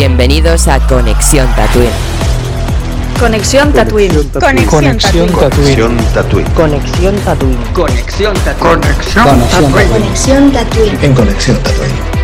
Bienvenidos a Conexión Tatooine. Conexión Tatooine. Conexión Tatooine. Conexión Tatooine. Conexión Tatooine. Conexión Tatooine. Conexión Tatooine. En Conexión Tatooine.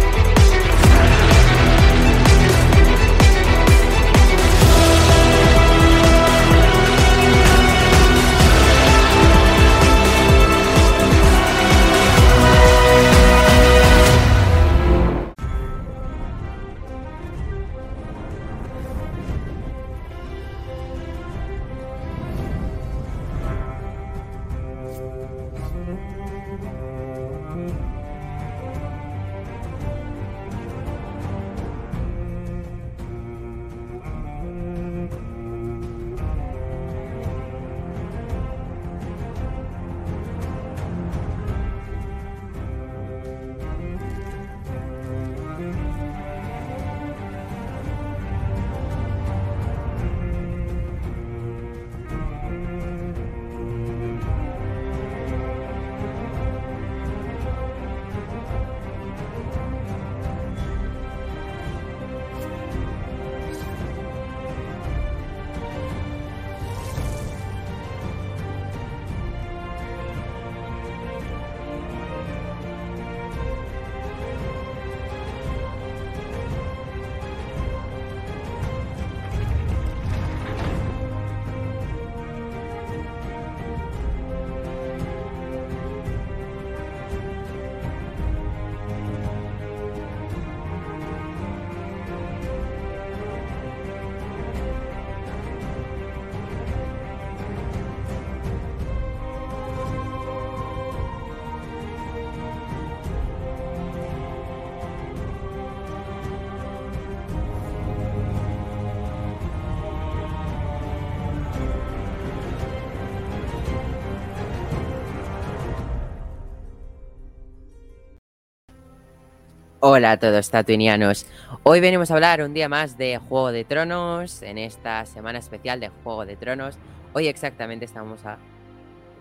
Hola a todos tatuinianos. Hoy venimos a hablar un día más de Juego de Tronos, en esta semana especial de Juego de Tronos. Hoy exactamente estamos a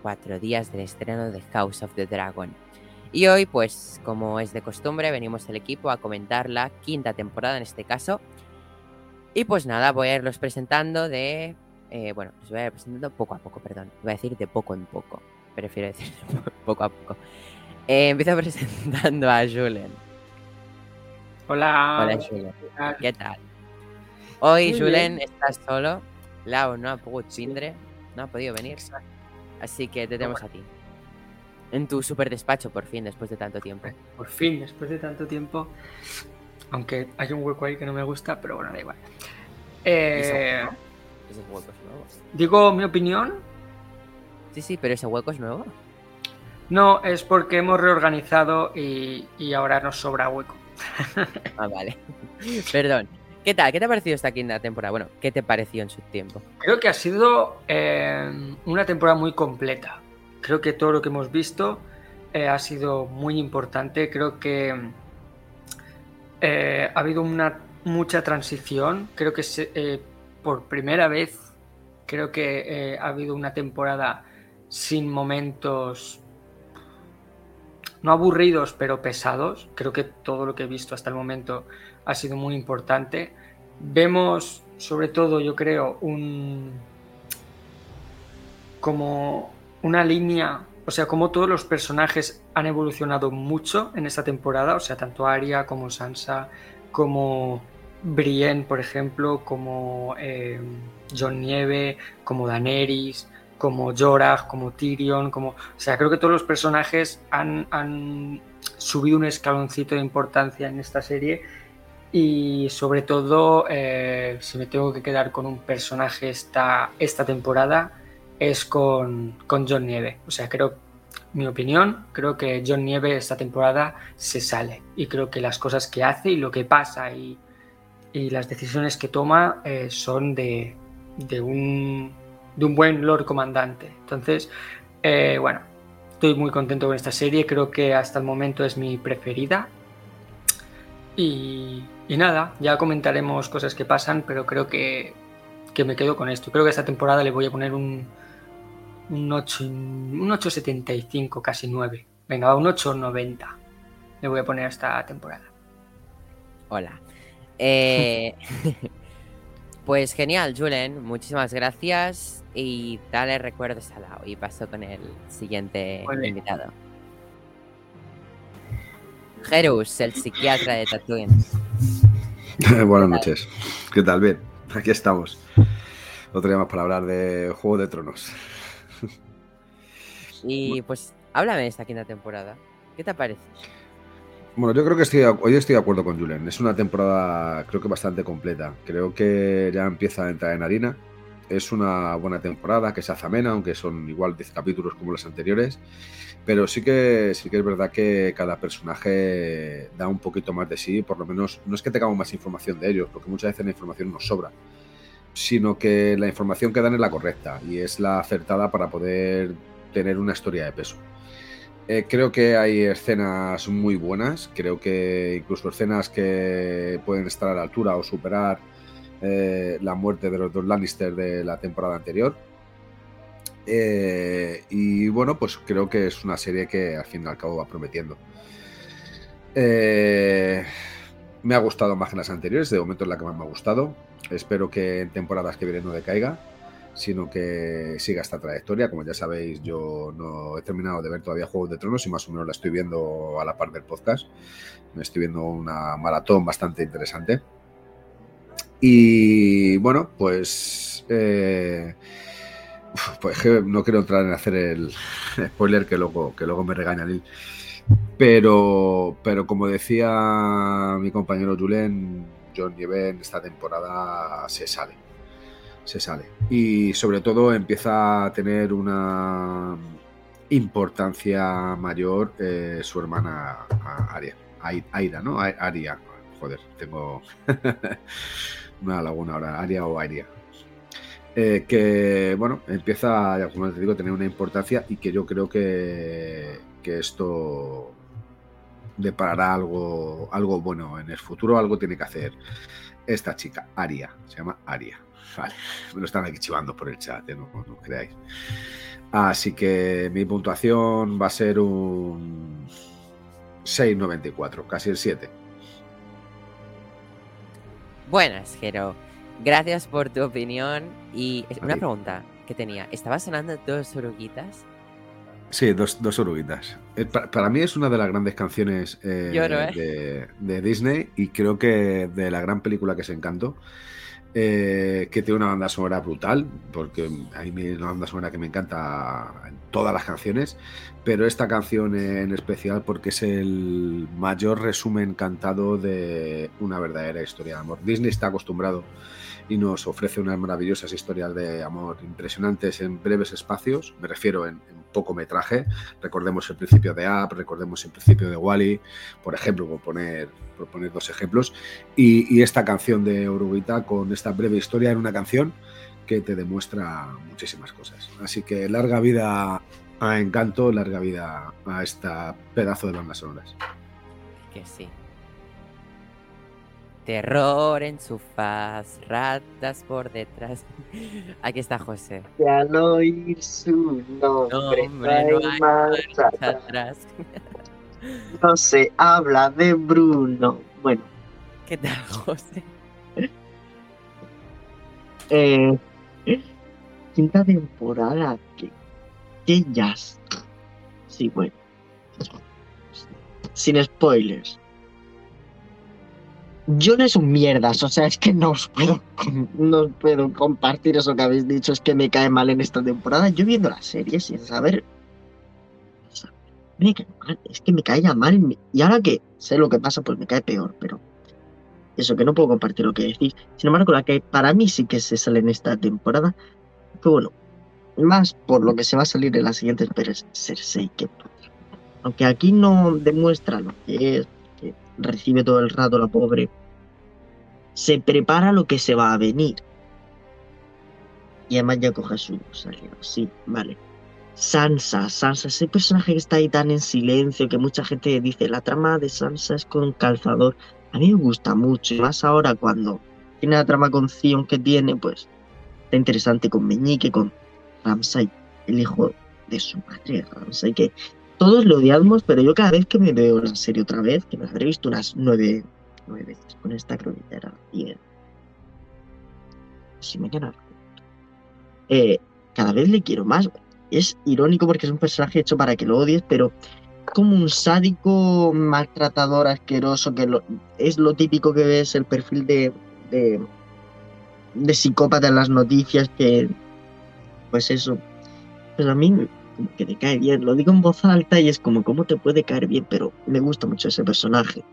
cuatro días del estreno de House of the Dragon. Y hoy, pues como es de costumbre, venimos el equipo a comentar la quinta temporada en este caso. Y pues nada, voy a irlos presentando de... eh, bueno, los voy a ir presentando poco a poco, perdón. Voy a decir de poco en poco. Prefiero decir poco a poco. Eh, empiezo presentando a Julen. Hola. Hola, Julen. ¿Qué tal? Hoy, Muy Julen, bien. estás solo. Lau no ha podido tindre, no ha podido venir. Así que te tenemos a ti. En tu super despacho, por fin, después de tanto tiempo. Por fin, después de tanto tiempo. Aunque hay un hueco ahí que no me gusta, pero bueno, da igual. Eh, Ese hueco es nuevo. Digo mi opinión. Sí, sí, pero ese hueco es nuevo. No, es porque hemos reorganizado y, y ahora nos sobra hueco. Ah, vale. Perdón. ¿Qué tal? ¿Qué te ha parecido esta quinta temporada? Bueno, ¿qué te pareció en su tiempo? Creo que ha sido eh, una temporada muy completa. Creo que todo lo que hemos visto eh, ha sido muy importante. Creo que eh, ha habido una mucha transición. Creo que por primera vez creo que ha habido una temporada sin momentos no aburridos, pero pesados. Creo que todo lo que he visto hasta el momento ha sido muy importante. Vemos, sobre todo, yo creo, un como una línea, o sea, como todos los personajes han evolucionado mucho en esta temporada, o sea, tanto Arya como Sansa, como Brienne, por ejemplo, como eh, Jon Nieve, como Daenerys, como Jorah, como Tyrion, como, o sea, creo que todos los personajes han, han subido un escaloncito de importancia en esta serie y sobre todo, eh, si me tengo que quedar con un personaje esta, esta temporada, es con, con John Nieve. O sea, creo, mi opinión, creo que John Nieve esta temporada se sale. Y creo que las cosas que hace y lo que pasa y, y las decisiones que toma eh, son de, de, un, de un buen Lord Comandante. Entonces, eh, bueno, estoy muy contento con esta serie. Creo que hasta el momento es mi preferida. Y, nada, ya comentaremos cosas que pasan, pero creo que, que me quedo con esto. Creo que esta temporada le voy a poner un, un 8, un 8,75, casi 9. Venga, va, un 8,90 le voy a poner a esta temporada. Hola. Eh, pues genial, Julen, muchísimas gracias y dale recuerdos a Lau. Y paso con el siguiente invitado. Jerus, el psiquiatra de Tatooine. Buenas noches. ¿Qué tal? Bien, aquí estamos. Otro día más para hablar de Juego de Tronos. y pues, háblame de esta quinta temporada. ¿Qué te parece? Bueno, yo creo que estoy, hoy estoy de acuerdo con Julen. Es una temporada, creo que bastante completa. Creo que ya empieza a entrar en harina. Es una buena temporada que se hace amena, aunque son igual 10 capítulos como los anteriores. Pero sí que, sí que es verdad que cada personaje da un poquito más de sí. Por lo menos, no es que tengamos más información de ellos, porque muchas veces la información nos sobra. Sino que la información que dan es la correcta y es la acertada para poder tener una historia de peso. Eh, creo que hay escenas muy buenas, creo que incluso escenas que pueden estar a la altura o superar eh, la muerte de los dos Lannister de la temporada anterior. Eh, y bueno, pues creo que es una serie que al fin y al cabo va prometiendo. me ha gustado más que las anteriores, de momento es la que más me ha gustado. Espero que en temporadas que vienen no decaiga sino que siga esta trayectoria. Como ya sabéis, yo no he terminado de ver todavía Juegos de Tronos y más o menos la estoy viendo a la par del podcast. Me estoy viendo una maratón bastante interesante. Y bueno, pues, eh, pues no quiero entrar en hacer el spoiler que luego, que luego me regañan. Pero, pero como decía mi compañero Julen, John Niven esta temporada se sale se sale. Y sobre todo empieza a tener una importancia mayor eh, su hermana Aria. Aira, ¿no? Aria. Joder, tengo una laguna ahora. Aria o Aria. Eh, que, bueno, empieza, como te digo, a tener una importancia y que yo creo que, que esto deparará algo, algo bueno en el futuro, algo tiene que hacer esta chica, Aria, se llama Aria. Me lo están aquí chivando por el chat, ¿eh? no, no creáis. Así que mi puntuación va a ser un 6.94, casi el 7. Buenas, Jero. Gracias por tu opinión. Y una pregunta que tenía. ¿Estaba sonando dos oruguitas? Sí, dos, dos oruguitas. Eh, para, mí es una de las grandes canciones eh, de, de, Disney y creo que de la gran película que se encantó. Eh, que tiene una banda sonora brutal, porque hay una banda sonora que me encanta en todas las canciones, pero esta canción en especial porque es el mayor resumen cantado de una verdadera historia de amor. Disney está acostumbrado y nos ofrece unas maravillosas historias de amor impresionantes en breves espacios, me refiero en, poco metraje, recordemos el principio de App, recordemos el principio de Wally, por ejemplo, por poner, por poner dos ejemplos, y, esta canción de Uruguita con esta breve historia en una canción que te demuestra muchísimas cosas. Así que larga vida a Encanto, larga vida a esta pedazo de bandas sonoras. Que sí. Terror en su faz, ratas por detrás. Aquí está José. Ya no oír su nombre, no, hay marcha atrás. No se habla de Bruno. Bueno. ¿Qué tal, José? Eh, quinta temporada. Que, que ya. Sí, bueno. Sin spoilers yo no son mierdas, o sea, es que no os puedo, no puedo compartir eso que habéis dicho, es que me cae mal en esta temporada. Yo viendo la serie sin saber, me cae mal, es que me cae ya mal y ahora que sé lo que pasa, pues me cae peor, pero eso que no puedo compartir lo que decís. Sin embargo, la que para mí sí que se sale en esta temporada, que bueno, más por lo que se va a salir en las siguientes, pero es Cersei que aunque aquí no demuestra lo que es recibe todo el rato la pobre, se prepara lo que se va a venir. Y además ya coge su salida. Sí, vale. Sansa, Sansa, ese personaje que está ahí tan en silencio, que mucha gente dice, la trama de Sansa es con calzador. A mí me gusta mucho, y más ahora cuando tiene la trama con Zion que tiene, pues está interesante con Meñique, con Ramsay, el hijo de su madre, Ramsay, que todos lo odiamos, pero yo cada vez que me veo la serie otra vez, que me habré visto unas nueve, nueve veces. Con esta que era diez. Si me queda. Eh, cada vez le quiero más. Es irónico porque es un personaje hecho para que lo odies, pero como un sádico, maltratador, asqueroso, que lo- es lo típico que ves el perfil de, de, de psicópata en las noticias, que pues eso, pues a mí como que te cae bien, lo digo en voz alta y es como, ¿cómo te puede caer bien? Pero me gusta mucho ese personaje.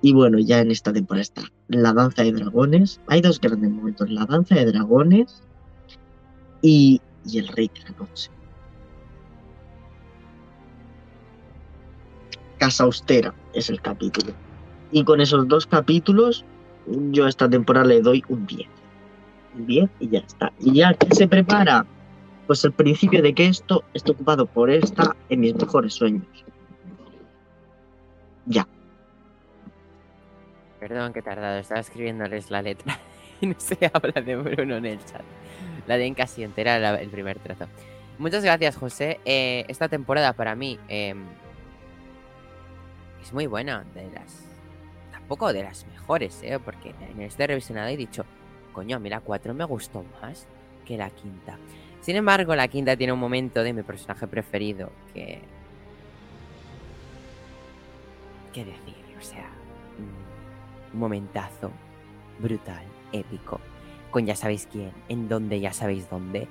Y bueno, ya en esta temporada está la danza de dragones. Hay dos grandes momentos, la danza de dragones y, y el rey de la noche. Casa Austera es el capítulo. Y con esos dos capítulos, yo a esta temporada le doy un 10. Un 10 y ya está. Y ya se prepara, pues el principio de que esto está ocupado por esta en mis mejores sueños. Ya. Perdón que he tardado, estaba escribiéndoles la letra y no se habla de Bruno en el chat. La de casi entera, el primer trazo. Muchas gracias, José. Eh, esta temporada para mí eh, es muy buena, de las. Tampoco de las mejores, ¿eh? Porque en este revisionado he dicho, coño, a mí la 4 me gustó más que la quinta. Sin embargo, la quinta tiene un momento de mi personaje preferido que. ¿Qué decir? O sea, un momentazo brutal, épico, con ya sabéis quién, en dónde ya sabéis dónde.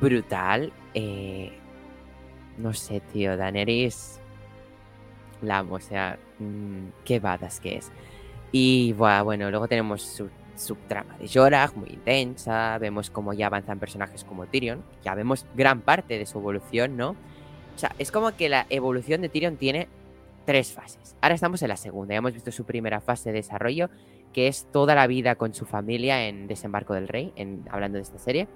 Brutal. eh, no sé, tío, Daenerys. La o sea, mm, qué badass que es. Y bueno, luego tenemos su subtrama de Jorah, muy intensa. Vemos cómo ya avanzan personajes como Tyrion. Ya vemos gran parte de su evolución, ¿no? O sea, es como que la evolución de Tyrion tiene tres fases. Ahora estamos en la segunda. Ya hemos visto su primera fase de desarrollo, que es toda la vida con su familia en Desembarco del Rey, en, hablando de esta serie.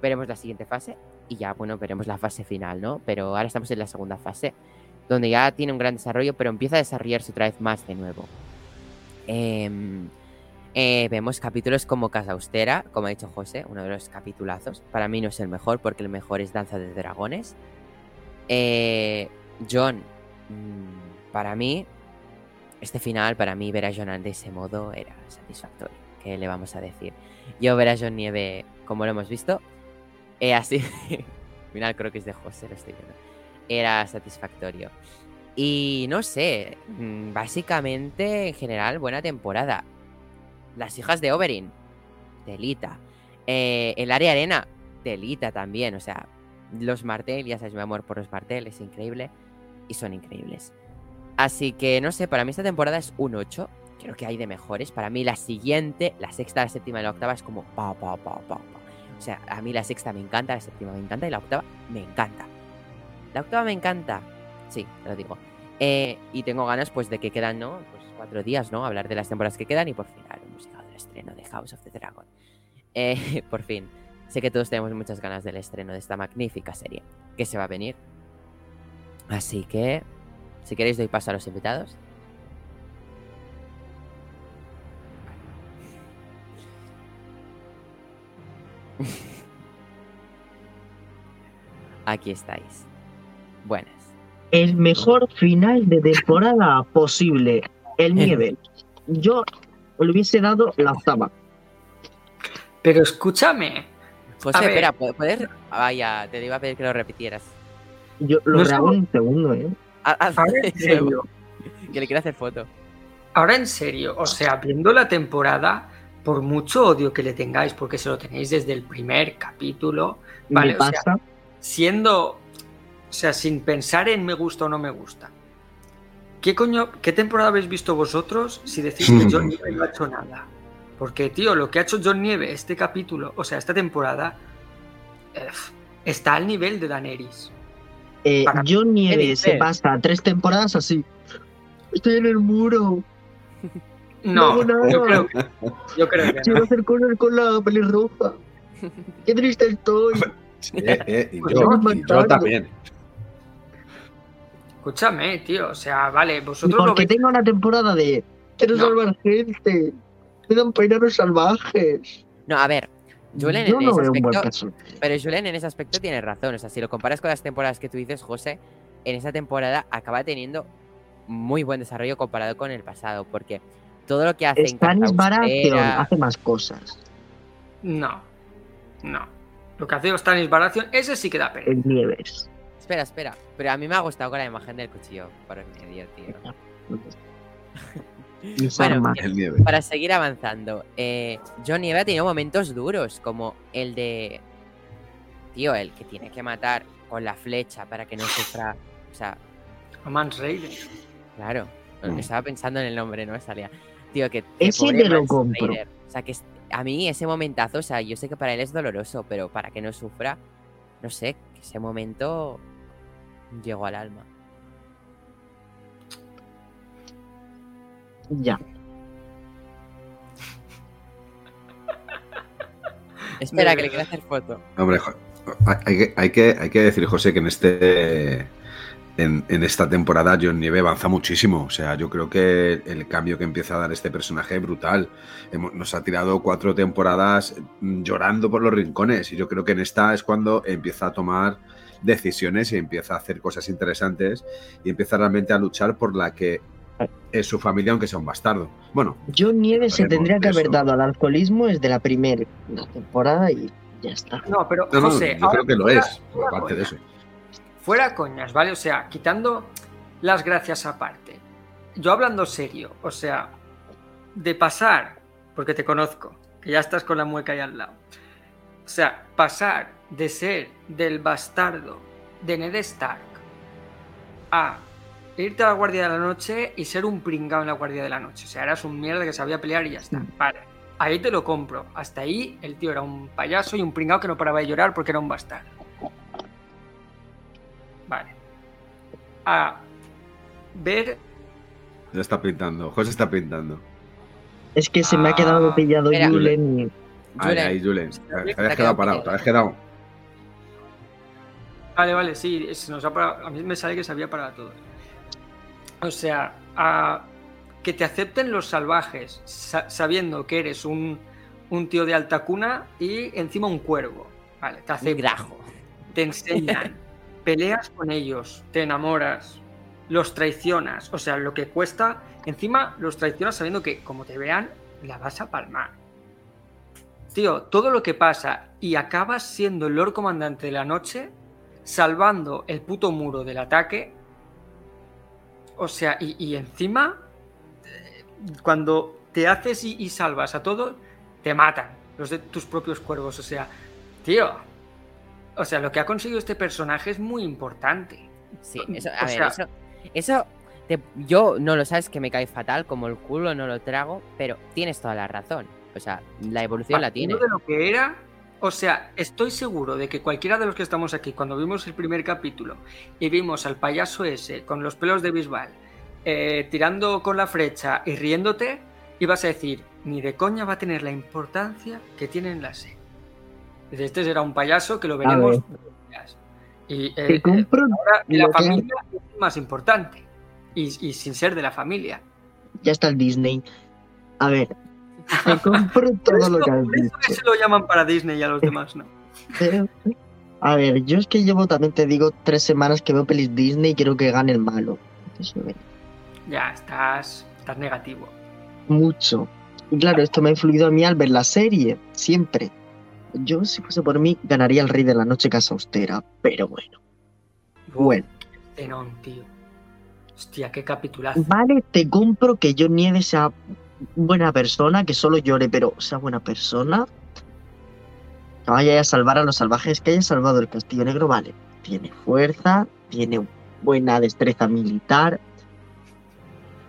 Veremos la siguiente fase y ya, bueno, veremos la fase final, ¿no? Pero ahora estamos en la segunda fase, donde ya tiene un gran desarrollo, pero empieza a desarrollarse otra vez más de nuevo. Em, eh, vemos capítulos como Casa Austera, como ha dicho José, uno de los capitulazos. Para mí no es el mejor, porque el mejor es Danza de Dragones. Eh, John, mm, para mí, este final, para mí, ver a John de ese modo era satisfactorio. ¿Qué le vamos a decir? Yo ver a John Nieve, como lo hemos visto, eh, así. final creo que es de José, lo estoy viendo. Era satisfactorio. Y no sé, mm, básicamente, en general, buena temporada. Las hijas de Oberyn, delita. Eh, el área arena, delita también. O sea, los Martel, ya sabes, mi amor por los Martel, es increíble. Y son increíbles. Así que, no sé, para mí esta temporada es un 8. Creo que hay de mejores. Para mí la siguiente, la sexta, la séptima y la octava es como pa, pa, pa, pa, pa. O sea, a mí la sexta me encanta, la séptima me encanta y la octava me encanta. La octava me encanta. Sí, lo digo. Eh, y tengo ganas, pues, de que quedan, ¿no? Pues cuatro días, ¿no? Hablar de las temporadas que quedan y por fin hemos estreno de House of the Dragon. Eh, por fin. Sé que todos tenemos muchas ganas del estreno de esta magnífica serie que se va a venir. Así que, si queréis, doy paso a los invitados. Aquí estáis. Buenas. El mejor final de temporada posible. El nieve. Yo le hubiese dado la octava. Pero escúchame. José, ver. espera, ¿pu- ¿puedes? Vaya, te iba a pedir que lo repitieras. Yo lo No grabo en un segundo, ¿eh? Haz- haz Ahora en serio. Que le quiero hacer foto. Ahora en serio, o sea, viendo la temporada, por mucho odio que le tengáis, porque se lo tenéis desde el primer capítulo, Vale, Me o sea, siendo, o sea, sin pensar en me gusta o no me gusta. ¿Qué coño, qué temporada habéis visto vosotros si decís que John Nieve no ha hecho nada? Porque, tío, lo que ha hecho John Nieve este capítulo, o sea, esta temporada, eh, está al nivel de Daenerys. Eh, John Nieve se pasa tres temporadas así. Estoy en el muro. No, No, no. yo creo que, yo creo que no. Quiero hacer cosas con la pelirroja. Qué triste estoy. Eh, eh, y Pues yo, y yo también. Escúchame, tío, o sea, vale, vosotros lo porque veis tengo una temporada de quiero No. salvar gente. Me dan pena los salvajes. No, a ver, Julen Yo en no ese veo un buen aspecto, pero Julen en ese aspecto tiene razón. O sea, si lo comparas con las temporadas que tú dices, José, en esa temporada acaba teniendo muy buen desarrollo comparado con el pasado. Porque todo lo que hace en Stanis Baratheon hace más cosas. No, no. Lo que hace Stanis Baratheon, ese sí que da pena. El Nieves. Espera, espera. Pero a mí me ha gustado con la imagen del cuchillo por el medio, tío. Bueno. El nieve. Para seguir avanzando, eh, John Nieve ha tenido momentos duros, como el de. Tío, el que tiene que matar con la flecha para que no sufra. O sea, A Mans Raider. claro. Mm. Estaba pensando en el nombre, no me salía. Tío, que. que Ese te lo Mans compro. Raider. O sea, que a mí ese momentazo, o sea, yo sé que para él es doloroso, pero para que no sufra, no sé, que ese momento llegó al alma. Ya. Espera, que le quiero hacer foto. Hombre, hay, que, hay, que, hay que decir, José, que en este en, en esta temporada John Nieve avanza muchísimo. O sea, yo creo que el cambio que empieza a dar este personaje es brutal. Hemos- nos ha tirado cuatro temporadas llorando por los rincones. Y yo creo que en esta es cuando empieza a tomar decisiones y empieza a hacer cosas interesantes y empieza realmente a luchar por la que es su familia, aunque sea un bastardo. Bueno, John Nieves se tendría que haber dado al alcoholismo desde la primera temporada y ya está. No, pero no, no, José, yo creo que lo fuera- es, fuera aparte de coñas. eso. Fuera coñas, ¿vale? O sea, quitando las gracias aparte. Yo hablando serio, o sea, de pasar, porque te conozco, que ya estás con la mueca ahí al lado. O sea, pasar de ser del bastardo de Ned Stark a irte a la Guardia de la Noche y ser un pringao en la Guardia de la Noche. O sea, eras un mierda que sabía pelear y ya está. Vale, ahí te lo compro. Hasta ahí el tío era un payaso y un pringao que no paraba de llorar porque era un bastardo. Vale. A ver Ya está pintando, José está pintando. Es que se me ha quedado Ah, pillado espera. Julen Julen, ahí, Julen. te Te ha habías quedado quedado parado, pillado. te habías quedado. Vale, vale, sí, se nos ha parado- a mí me sale que se había parado todo. O sea, a- que te acepten los salvajes sa- sabiendo que eres un, un tío de alta cuna y encima un cuervo. Vale, te aceptan, grajo. te enseñan, peleas con ellos, te enamoras, los traicionas. O sea, lo que cuesta, encima los traicionas sabiendo que como te vean, la vas a palmar. Tío, todo lo que pasa y acabas siendo el Lord Comandante de la Noche, salvando el puto muro del ataque. O sea, y, y encima, eh, cuando te haces y, y salvas a todos, te matan los de tus propios cuervos. O sea, tío. O sea, lo que ha conseguido este personaje es muy importante. Sí, eso, a O ver, sea- eso, eso te- yo no lo sabes que me cae fatal, como el culo no lo trago, pero tienes toda la razón. O sea, la evolución la tiene. De lo que era, o sea, estoy seguro de que cualquiera de los que estamos aquí, cuando vimos el primer capítulo y vimos al payaso ese con los pelos de Bisbal eh, tirando con la flecha y riéndote, ibas a decir, ni de coña va a tener la importancia que tiene en la serie. Este será un payaso que lo veremos. Y eh, eh, compro. ahora la que- familia es más importante. Y, y sin ser de la familia. Ya está el Disney. A ver, te compro todo eso- lo que has dicho. que se lo llaman para Disney y a los demás no. A ver, yo es que llevo, también te digo, tres semanas que veo pelis Disney y quiero que gane el malo. Me- Ya, estás, estás negativo. Mucho. Y claro, esto me ha influido a mí al ver la serie, siempre. Yo, si fuese por mí, ganaría el Rey de la Noche Casa Austera, pero bueno. Bueno, Zenón, tío. Hostia, qué capitulazo. vale, te compro que yo Nieves sea buena persona, que solo llore, pero sea buena persona. Que vaya a salvar a los salvajes, que haya salvado el Castillo Negro, vale. Tiene fuerza, tiene buena destreza militar.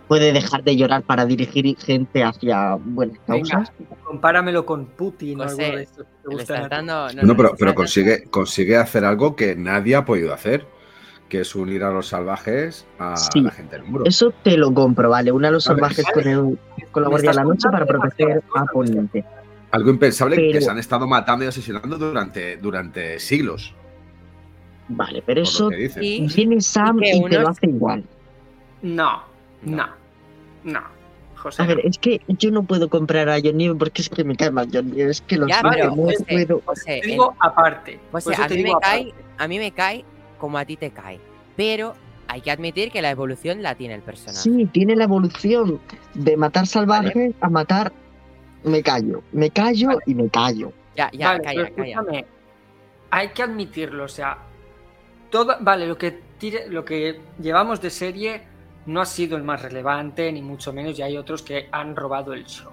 Puede dejar de llorar para dirigir gente hacia buenas Venga, causas. compáramelo con Putin o algo de esto no, No, no, pero, pero consigue, consigue hacer algo que nadie ha podido hacer, que es unir a los salvajes a Sí. la gente del muro. Eso te lo compro, vale. Una de los A ver, salvajes con, el- con la Guardia de la Noche para proteger a Poniente. Algo impensable que se han estado matando y asesinando durante, durante siglos. Vale, pero eso. Y- viene Sam y, te lo hace igual. No, No. no. José. A ver, es que yo no puedo comprar a John Nieve porque es que me cae mal John Nieve. Es que lo Ya, pero, no José, puedo. José, te en- digo aparte. José, a mí me cae, a mí me cae como a ti te cae. Pero hay que admitir que la evolución la tiene el personaje. Sí, tiene la evolución de matar salvajes a matar. Me callo, me callo y me callo. Ya, ya, Vale, calla, pero calla. escúchame, Hay que admitirlo, o sea, todo, vale, lo que tire- lo que llevamos de serie no ha sido el más relevante, ni mucho menos, y hay otros que han robado el show.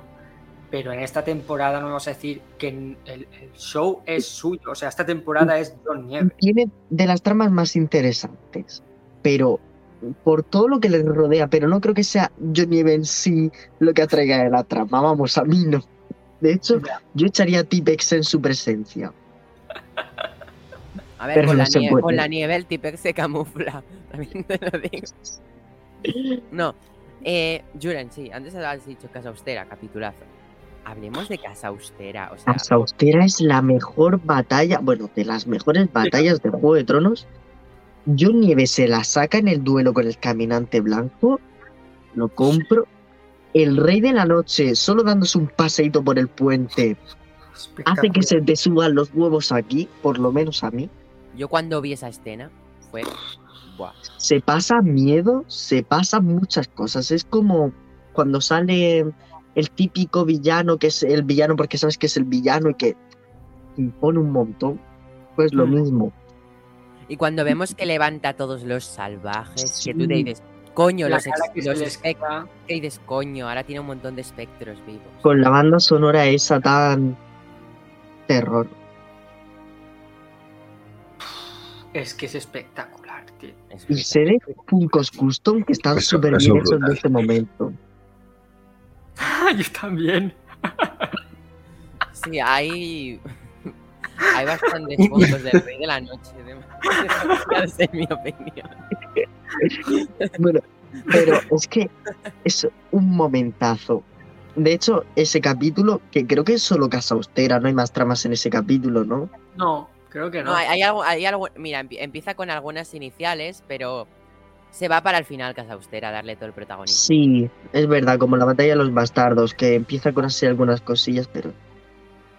Pero en esta temporada no vamos a decir que el, el show es suyo, o sea, esta temporada es John Nieve. Tiene de las tramas más interesantes, pero por todo lo que le rodea, pero no creo que sea John Nieve en sí lo que atraiga de la trama. Vamos, a mí no. De hecho, yo echaría a Tipex en su presencia. A ver, pero con, no la se nieve, puede. con la nieve el Tipex se camufla. También te lo digo. No. Eh, Juren, sí, antes has dicho Casa Austera, capitulazo. Hablemos de Casa Austera. O sea, Casa Austera es la mejor batalla, bueno, de las mejores batallas de Juego de Tronos. John Nieve se la saca en el duelo con el caminante blanco. Lo compro. El rey de la noche, solo dándose un paseíto por el puente, hace que se te suban los huevos aquí, por lo menos a mí. yo cuando vi esa escena fue. Buah. Se pasa miedo, se pasan muchas cosas. Es como cuando sale el típico villano, que es el villano porque sabes que es el villano y que impone un montón. Pues lo Mm. mismo. Y cuando vemos que levanta a todos los salvajes, que tú te dices, coño, La los, que los les espect- queda. que dices, coño, ahora tiene un montón de espectros vivos. Con la banda sonora esa tan terror. Es que es espectacular, tío. Es Y serie Funkos Custom que están súper bien hechos en este momento. Yo también. Sí, hay. Hay bastantes fotos del Rey de la Noche. en mi opinión. Bueno, pero es que es un momentazo. De hecho, ese capítulo, que creo que es solo Casa Austera, no hay más tramas en ese capítulo, ¿no? No, creo que no. No, hay, hay algo, hay algo. Mira, empie- empieza con algunas iniciales, pero se va para el final Casa Austera a darle todo el protagonismo. Sí, es verdad, como la batalla de los bastardos, que empieza con así algunas cosillas, pero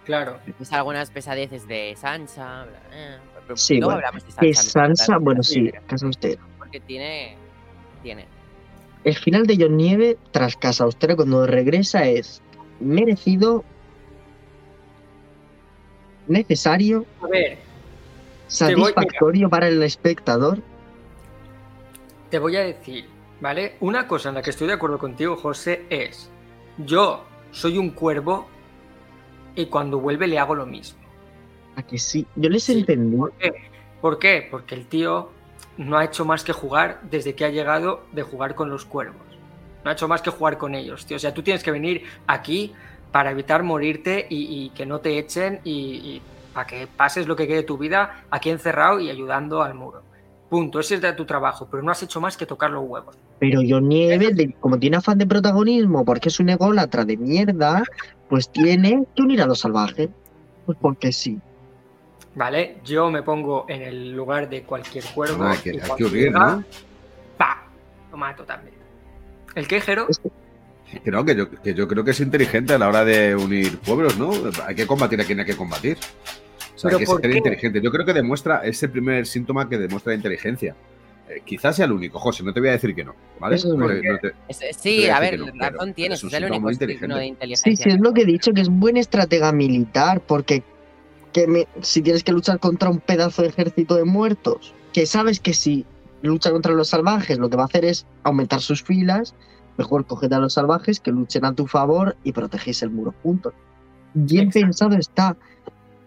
Claro. Empieza algunas pesadeces de Sansa. bla, eh, Sí, bueno, hablamos de Sansa. que Sansa, bueno, sí, porque- Casa Austera. Porque tiene. Tiene. El final de John Nieve tras Casa Austera cuando regresa es merecido, necesario, A ver, voy- satisfactorio para el espectador. Te voy a decir, ¿vale? Una cosa en la que estoy de acuerdo contigo, José, es yo soy un cuervo y cuando vuelve le hago lo mismo. A que sí, yo les Sí. entendí. ¿Por qué? ¿Por qué? Porque el tío no ha hecho más que jugar desde que ha llegado de jugar con los cuervos. No ha hecho más que jugar con ellos, tío. O sea, tú tienes que venir aquí para evitar morirte y, y que no te echen y, y para que pases lo que quede de tu vida aquí encerrado y ayudando al muro. Punto. Ese es de tu trabajo, pero no has hecho más que tocar los huevos. Pero John Nieve, de- como tiene afán de protagonismo, porque es un ególatra de mierda, pues tiene que unir a los salvajes. Pues porque sí. ¿Vale? Yo me pongo en el lugar de cualquier cuervo. Hay que, y hay que unir, llega, ¿no? ¡pa! Lo mato también. ¿El qué, Jero? Es- Que no, que yo, que yo creo que es inteligente a la hora de unir pueblos, ¿no? Hay que combatir a quien hay que combatir. Sea, ¿Pero que ser qué? inteligente. Yo creo que demuestra, es el primer síntoma que demuestra inteligencia. Eh, quizás sea el único, José, no te voy a decir que no, ¿vale? Eso es No te- verdad. no te- Es- Te sí, a ver, pero- razón pero tienes. es un Es el único signo inteligente. de Sí, inteligencia. sí, es lo que he dicho, que es buen estratega militar, porque que me- si tienes que luchar contra un pedazo de ejército de muertos, que sabes que si lucha contra los salvajes, lo que va a hacer es aumentar sus filas, mejor coged a los salvajes que luchen a tu favor y protegéis el muro juntos. Bien Exacto. pensado está,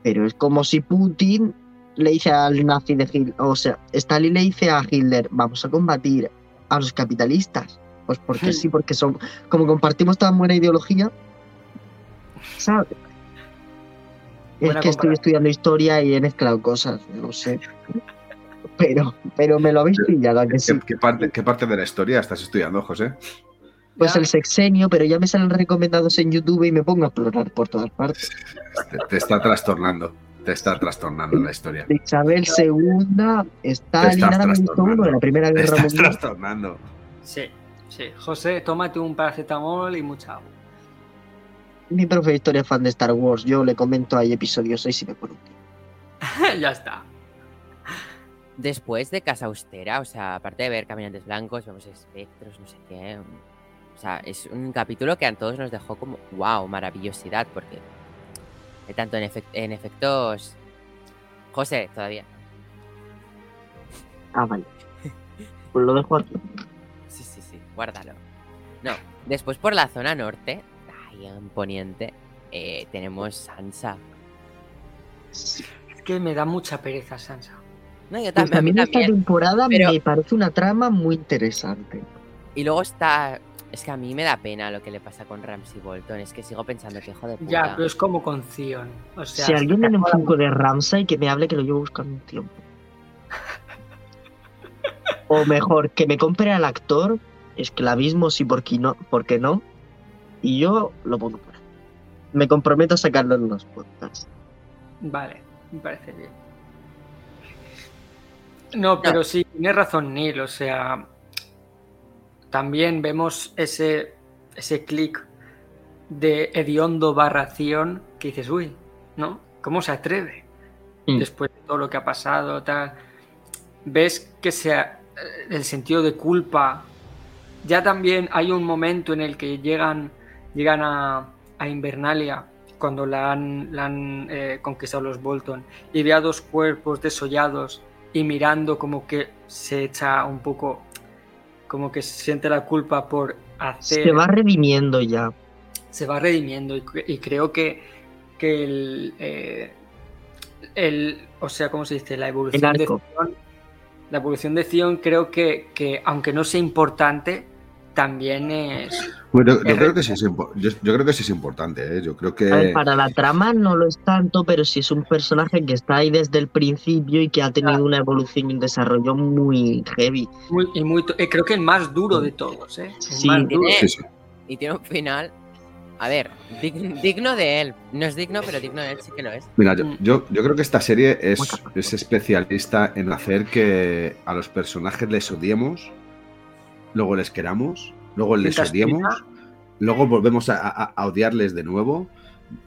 pero es como si Putin le dice al nazi de Hitler, o sea, Stalin le dice a Hitler, vamos a combatir a los capitalistas. Pues porque Hmm. sí, porque son, como compartimos tan buena ideología, ¿sabes? Es que estoy estudiando historia y he mezclado cosas, no sé. Pero, pero me lo habéis pillado, ¿a que sí? ¿Qué, qué parte, ¿Qué parte de la historia estás estudiando, José? Pues Ya. el sexenio, pero ya me salen recomendados en YouTube y me pongo a explorar por todas partes. Te, te está trastornando. Te está trastornando la historia. De Isabel II, estás visto trastornando. uno de la Primera Te Guerra estás Mundial. trastornando. Sí, sí. José, tómate un paracetamol y mucha agua. Mi profe de historia es fan de Star Wars, yo le comento ahí episodio 6 y me pone ya está. después de Casa Austera, o sea, aparte de ver caminantes blancos, vemos espectros, no sé qué. O sea, es un capítulo que a todos nos dejó como, wow, maravillosidad, porque tanto en, efec- en efectos... José, todavía. Ah, vale. Pues lo dejo aquí. Sí, sí, sí, guárdalo. No, después por la zona norte, ahí en Poniente, eh, tenemos Sansa. Es que me da mucha pereza Sansa. No, yo Pues también, a mí también esta también. temporada pero- me parece una trama muy interesante. Y luego está... Es que a mí me da pena lo que le pasa con Ramsey Bolton. Es que sigo pensando que hijo de puta. Ya, pero es como con Theon. O sea, si alguien tiene un Funko de Ramsay, que me hable que lo llevo buscando un tiempo. O mejor, que me compre al actor, esclavismo sí, porque no, porque no, y yo lo pongo por ahí. Me comprometo a sacarlo en los podcasts. Vale, me parece bien. No, pero sí, tiene razón Neil, o sea, también vemos ese, ese clic de hediondo barra Zion que dices, uy, ¿no? ¿Cómo se atreve? Mm. Después de todo lo que ha pasado, tal. Ves que sea el sentido de culpa. Ya también hay un momento en el que llegan, llegan a, a Invernalia cuando la han, la han eh, conquistado los Bolton y ve a dos cuerpos desollados y mirando como que se echa un poco, como que siente la culpa por hacer Se va redimiendo ya. se va redimiendo y, cre- y creo que, que el, eh, el- o sea, ¿cómo se dice? La evolución de. Theon, la evolución de Theon creo que, que aunque no sea importante, también es... Bueno, yo, creo que sí es impo- yo, yo creo que sí es importante, ¿eh? Yo creo que. A ver, para la trama no lo es tanto, pero sí es un personaje que está ahí desde el principio y que ha tenido una evolución y un desarrollo muy heavy. Muy, y muy, eh, creo que el más duro de todos, ¿eh? Sí, más duro. tiene- Sí, sí. Y tiene un final... A ver, dig- digno de él. No es digno, pero digno de él sí que lo es. Mira, yo, Mm. yo, yo creo que esta serie es, es especialista en hacer que a los personajes les odiemos, luego les queramos, luego les odiemos, luego volvemos a, a- a odiarles de nuevo.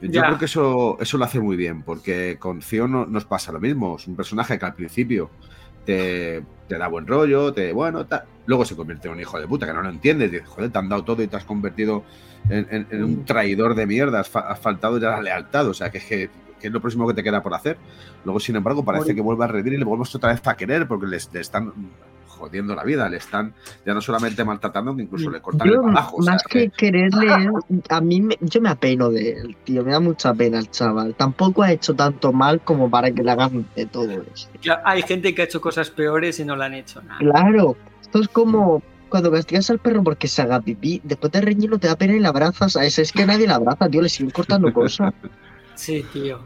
Yo Ya. creo que eso, eso lo hace muy bien, porque con Theon no- nos pasa lo mismo. Es un personaje que al principio te, te da buen rollo, te bueno, tal. luego se convierte en un hijo de puta que no lo entiendes. Dices, joder, te han dado todo y te has convertido en, en- en un traidor de mierda. Has, fa- has faltado ya la lealtad. O sea, que es, que, que es lo próximo que te queda por hacer. Luego, sin embargo, parece que vuelve a revivir y le volvemos otra vez a querer porque le están jodiendo la vida. Le están ya no solamente maltratando, que incluso le cortan Yo, el trabajo. o sea, más que quererle, a mí me- yo me apeno de él, tío. Me da mucha pena el chaval. Tampoco ha hecho tanto mal como para que le hagan de todo eso. Claro, Hay gente que ha hecho cosas peores y no le han hecho nada. Claro, esto es como cuando castigas al perro porque se haga pipí, después de reñirlo te da pena y le abrazas. A ese es que nadie le abraza, tío, le siguen cortando cosas. Sí, tío.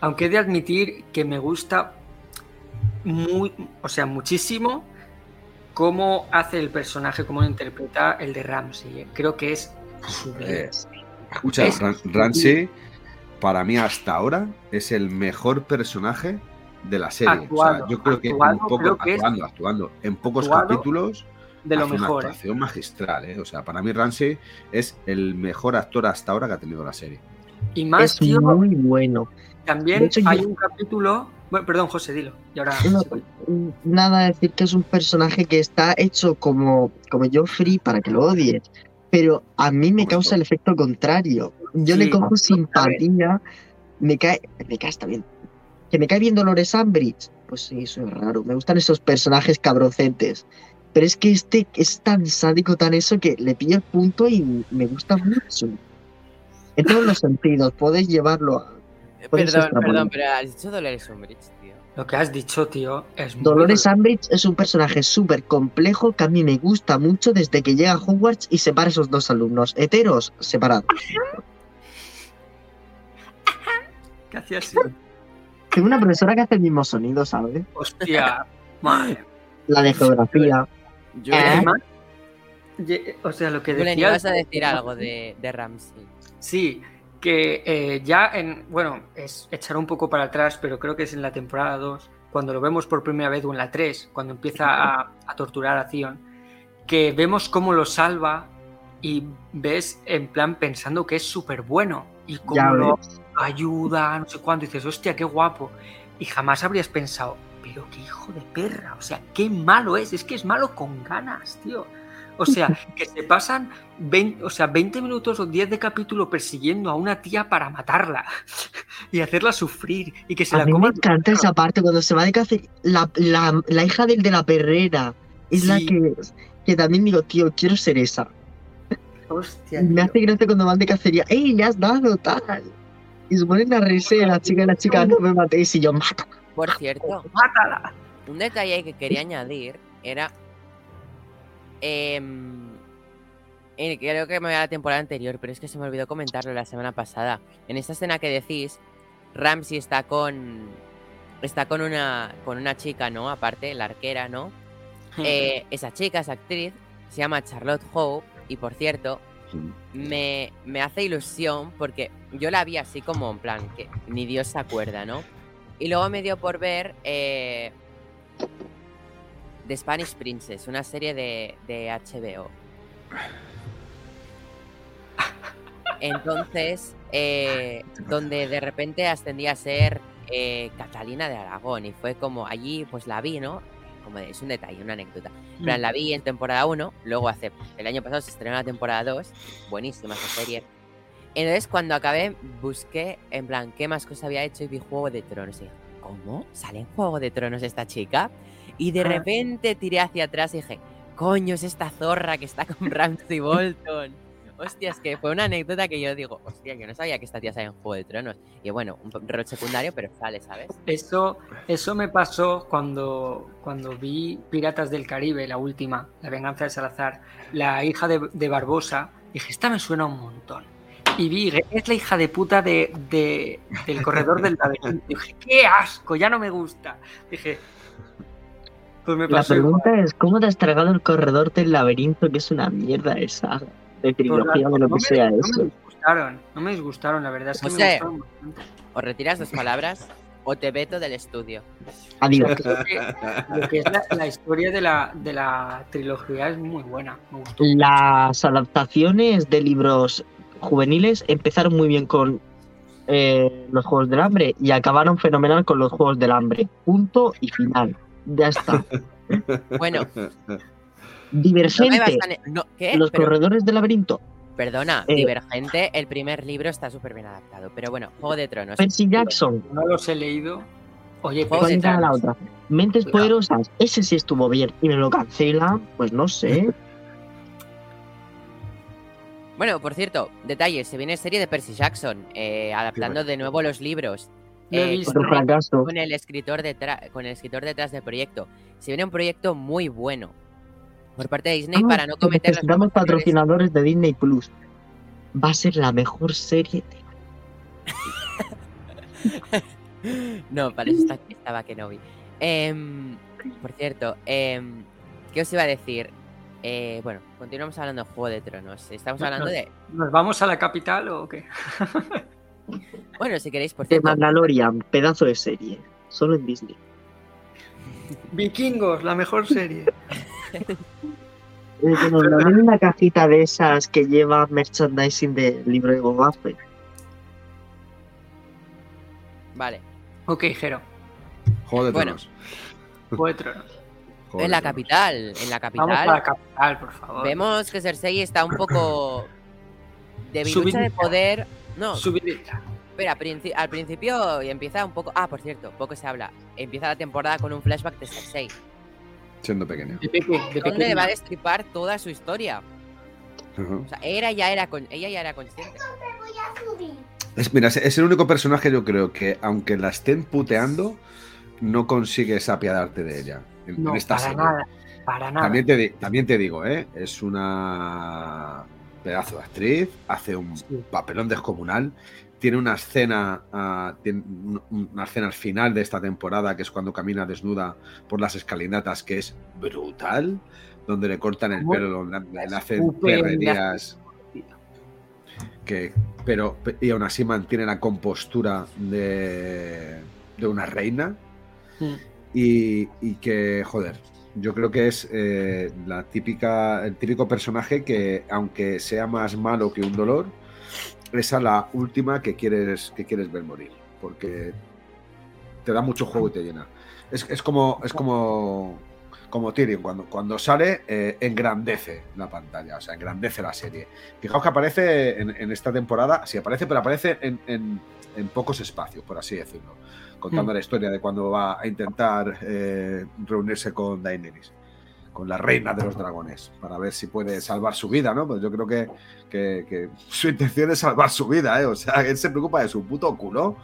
Aunque he de admitir que me gusta muy, o sea, muchísimo cómo hace el personaje, cómo lo interpreta el de Ramsey. ¿eh? Creo que es sublime. Eh, Escucha, Es- Ramsey, para mí hasta ahora, es el mejor personaje de la serie. O sea, yo creo que poco- creo que es- actuando, actuando, en pocos capítulos de lo hace mejor. una ¿eh? actuación magistral. ¿eh? O sea, para mí Ramsey es el mejor actor hasta ahora que ha tenido la serie. Y más, Es tío, muy bueno. también yo- hay un capítulo. Bueno, perdón, José, dilo. Y ahora. No, nada, decir que es un personaje que está hecho como, como Joffrey para que lo odies. Pero a mí me causa el efecto contrario. Yo le cojo simpatía, me cae, me cae, está bien. Que me cae bien Dolores Umbridge, pues sí, eso es raro. Me gustan esos personajes cabrocetes. Pero es que este es tan sádico, tan eso, que le pilla el punto y me gusta mucho. En todos los sentidos, puedes llevarlo a... Puedes Perdón, perdón, pero has dicho Dolores Umbridge, tío. Lo que has dicho, tío, es muy Dolores. Umbridge es un personaje súper complejo que a mí me gusta mucho desde que llega a Hogwarts y separa a esos dos alumnos. Heteros, separados. ¿Qué hacía así? Tengo una profesora que hace el mismo sonido, ¿sabes? Hostia, madre. La de geografía. Yo ¿Eh? Además, ye- o sea, lo que Julen, decías. ibas a decir algo de, de Ramsey. Sí, que eh, ya en. Bueno, es echar un poco para atrás, pero creo que es en la temporada 2, cuando lo vemos por primera vez, o en la 3, cuando empieza a, a torturar a Theon, que vemos cómo lo salva y ves en plan pensando que es súper bueno y cómo lo ayuda, no sé cuánto, y dices, hostia, qué guapo. Y jamás habrías pensado, pero qué hijo de perra, o sea, qué malo es, es que es malo con ganas, tío. O sea, que se pasan 20, o sea, 20 minutos o 10 de capítulo persiguiendo a una tía para matarla y hacerla sufrir y que se a la mí me coma. encanta esa parte cuando se va de cacería. La, la, la hija del de la perrera es la que, que también digo, tío, quiero ser esa. Hostia, me tío. hace gracia cuando van de cacería. ¡Ey, le has dado tal! Y se ponen a reírse de la chica y la chica, no me matéis. Y yo, mata. Por cierto, ¡Mátala! un detalle que quería añadir era. Em, eh, creo que me voy a la temporada anterior, pero es que se me olvidó comentarlo la semana pasada. En esta escena que decís, Ramsey está con. Está con una. con una chica, ¿no? Aparte, la arquera, ¿no? Eh, esa chica, esa actriz, se llama Charlotte Hope. Y por cierto, me, me hace ilusión porque yo la vi así como en plan que ni Dios se acuerda, ¿no? Y luego me dio por ver eh, The Spanish Princess, una serie de, de HBO. Entonces, eh, donde de repente ascendí a ser eh, Catalina de Aragón y fue como allí, pues la vi, ¿no? Como es un detalle, una anécdota. En plan, la vi en temporada 1, luego hace el año pasado se estrenó la temporada 2, buenísima esa serie. Entonces, cuando acabé, busqué en plan qué más cosas había hecho y vi Juego de Tronos. ¿cómo? ¿Sale en Juego de Tronos esta chica? Y de Ah. repente tiré hacia atrás y dije, coño, es esta zorra que está con Ramsay Bolton. Hostia, es que fue una anécdota que yo digo, hostia, yo no sabía que esta tía sale en Juego de Tronos. Y bueno, un rol secundario, pero sale, ¿sabes? Eso, eso me pasó cuando, cuando vi Piratas del Caribe, la última, La venganza de Salazar, la hija de, de Barbosa. Dije, esta me suena un montón. Y vi, es la hija de puta de, de- del corredor del laberinto. Dije, qué asco, ya no me gusta. Dije, pues me La igual. pregunta es, ¿cómo te has tragado el corredor del laberinto? Que es una mierda esa de Pues trilogía o lo no que me- sea no eso. me disgustaron, no me disgustaron, la verdad es que O me bastante. O retiras dos palabras o te veto del estudio. Adiós. Creo que lo que es la, la historia de la, de la trilogía es muy buena. Me gustó. Las adaptaciones de libros juveniles empezaron muy bien con eh, los Juegos del Hambre y acabaron fenomenal con los Juegos del Hambre. Punto y final. Ya está. Bueno, Divergente. a no, ¿Qué? Los Pero- corredores del laberinto. Perdona, Eh. Divergente, el primer libro está súper bien adaptado. Pero bueno, Juego de Tronos. Percy Jackson. No los he leído. Oye, Juegos ¿Cuál de era la Tronos. otra? Mentes Cuidado. poderosas. Ese sí estuvo bien. Y me lo cancela. Pues no sé. Bueno, por cierto, detalles, se viene serie de Percy Jackson, eh, adaptando de nuevo los libros. He eh, visto. Otro fracaso. con el escritor detrás con el escritor detrás del proyecto. Se viene un proyecto muy bueno por parte de Disney Ah, para no cometer los necesitamos patrocinadores de Disney Plus. Va a ser la mejor serie. de- No, para eso está, estaba Kenobi. Em, por cierto, em, ¿qué os iba a decir? Eh, bueno, continuamos hablando de Juego de Tronos. Estamos hablando no. de. ¿Nos vamos a la capital o qué? Bueno, si queréis, por De cierto. Mandalorian, pedazo de serie. Solo en Disney. Vikingos, la mejor serie. Eh, que nos manden una cajita de esas que lleva merchandising del libro de Boba Fett. Vale, ok, Jero. Juego de Bueno. Tronos. Juego de Tronos. Juego en de la capital. En la Vamos a la capital. capital, por favor. Vemos que Cersei está un poco. De lucha de poder. No, Subidita. Espera, princi- al principio empieza un poco. Ah, por cierto, poco se habla. Empieza la temporada con un flashback de Cersei. Siendo pequeño. De peque, de Donde pequeña. va a destripar toda su historia. O sea, era ya era con, ella ya era consciente. Es, mira, es- es el único personaje, yo creo, que aunque la estén puteando, no consigues apiadarte de ella. En, en No, esta para serie. nada. Para nada. También te, también te digo, ¿eh? Es una pedazo de actriz, hace un Sí. papelón descomunal. Tiene una escena, ah, tiene una escena al final de esta temporada, que es cuando camina desnuda por las escalinatas, que es brutal, donde le cortan el pelo, le, hacen perrerías. Que, pero, y aún así mantiene la compostura de, de una reina. Y, y que, joder, yo creo que es eh, la típica, el típico personaje que, aunque sea más malo que un dolor, es a la última que quieres, que quieres ver morir. Porque te da mucho juego y te llena. Es, es como. Es como. Como Tyrion, cuando, cuando sale, eh, engrandece la pantalla, o sea, engrandece la serie. Fijaos que aparece en, en esta temporada, sí aparece, pero aparece en, en- en pocos espacios, por así decirlo. Contando Mm. la historia de cuando va a intentar eh, reunirse con Daenerys, con la reina de los dragones, para ver si puede salvar su vida, ¿no? Pues yo creo que, que- que su intención es salvar su vida, ¿eh? O sea, él se preocupa de su puto culo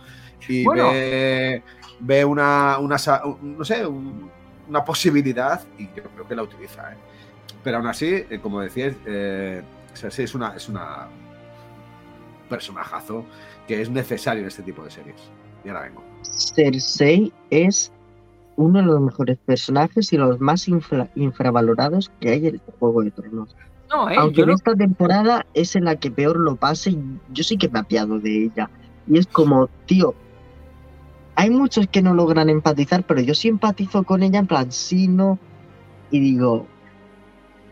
y Bueno. ve, ve una, una, no sé, un- una posibilidad y yo creo que la utiliza, ¿eh? Pero aún así, eh, como decíais, eh, es una, es una personajazo que es necesario en este tipo de series. Y ahora vengo. Cersei es uno de los mejores personajes y los más infra- infravalorados que hay en el Juego de Tronos. No, eh, Aunque en no- esta temporada es en la que peor lo pasa y yo sí que me apiado de ella. Y es como, tío, hay muchos que no logran empatizar, pero yo sí empatizo con ella en plan, sí, no. Y digo,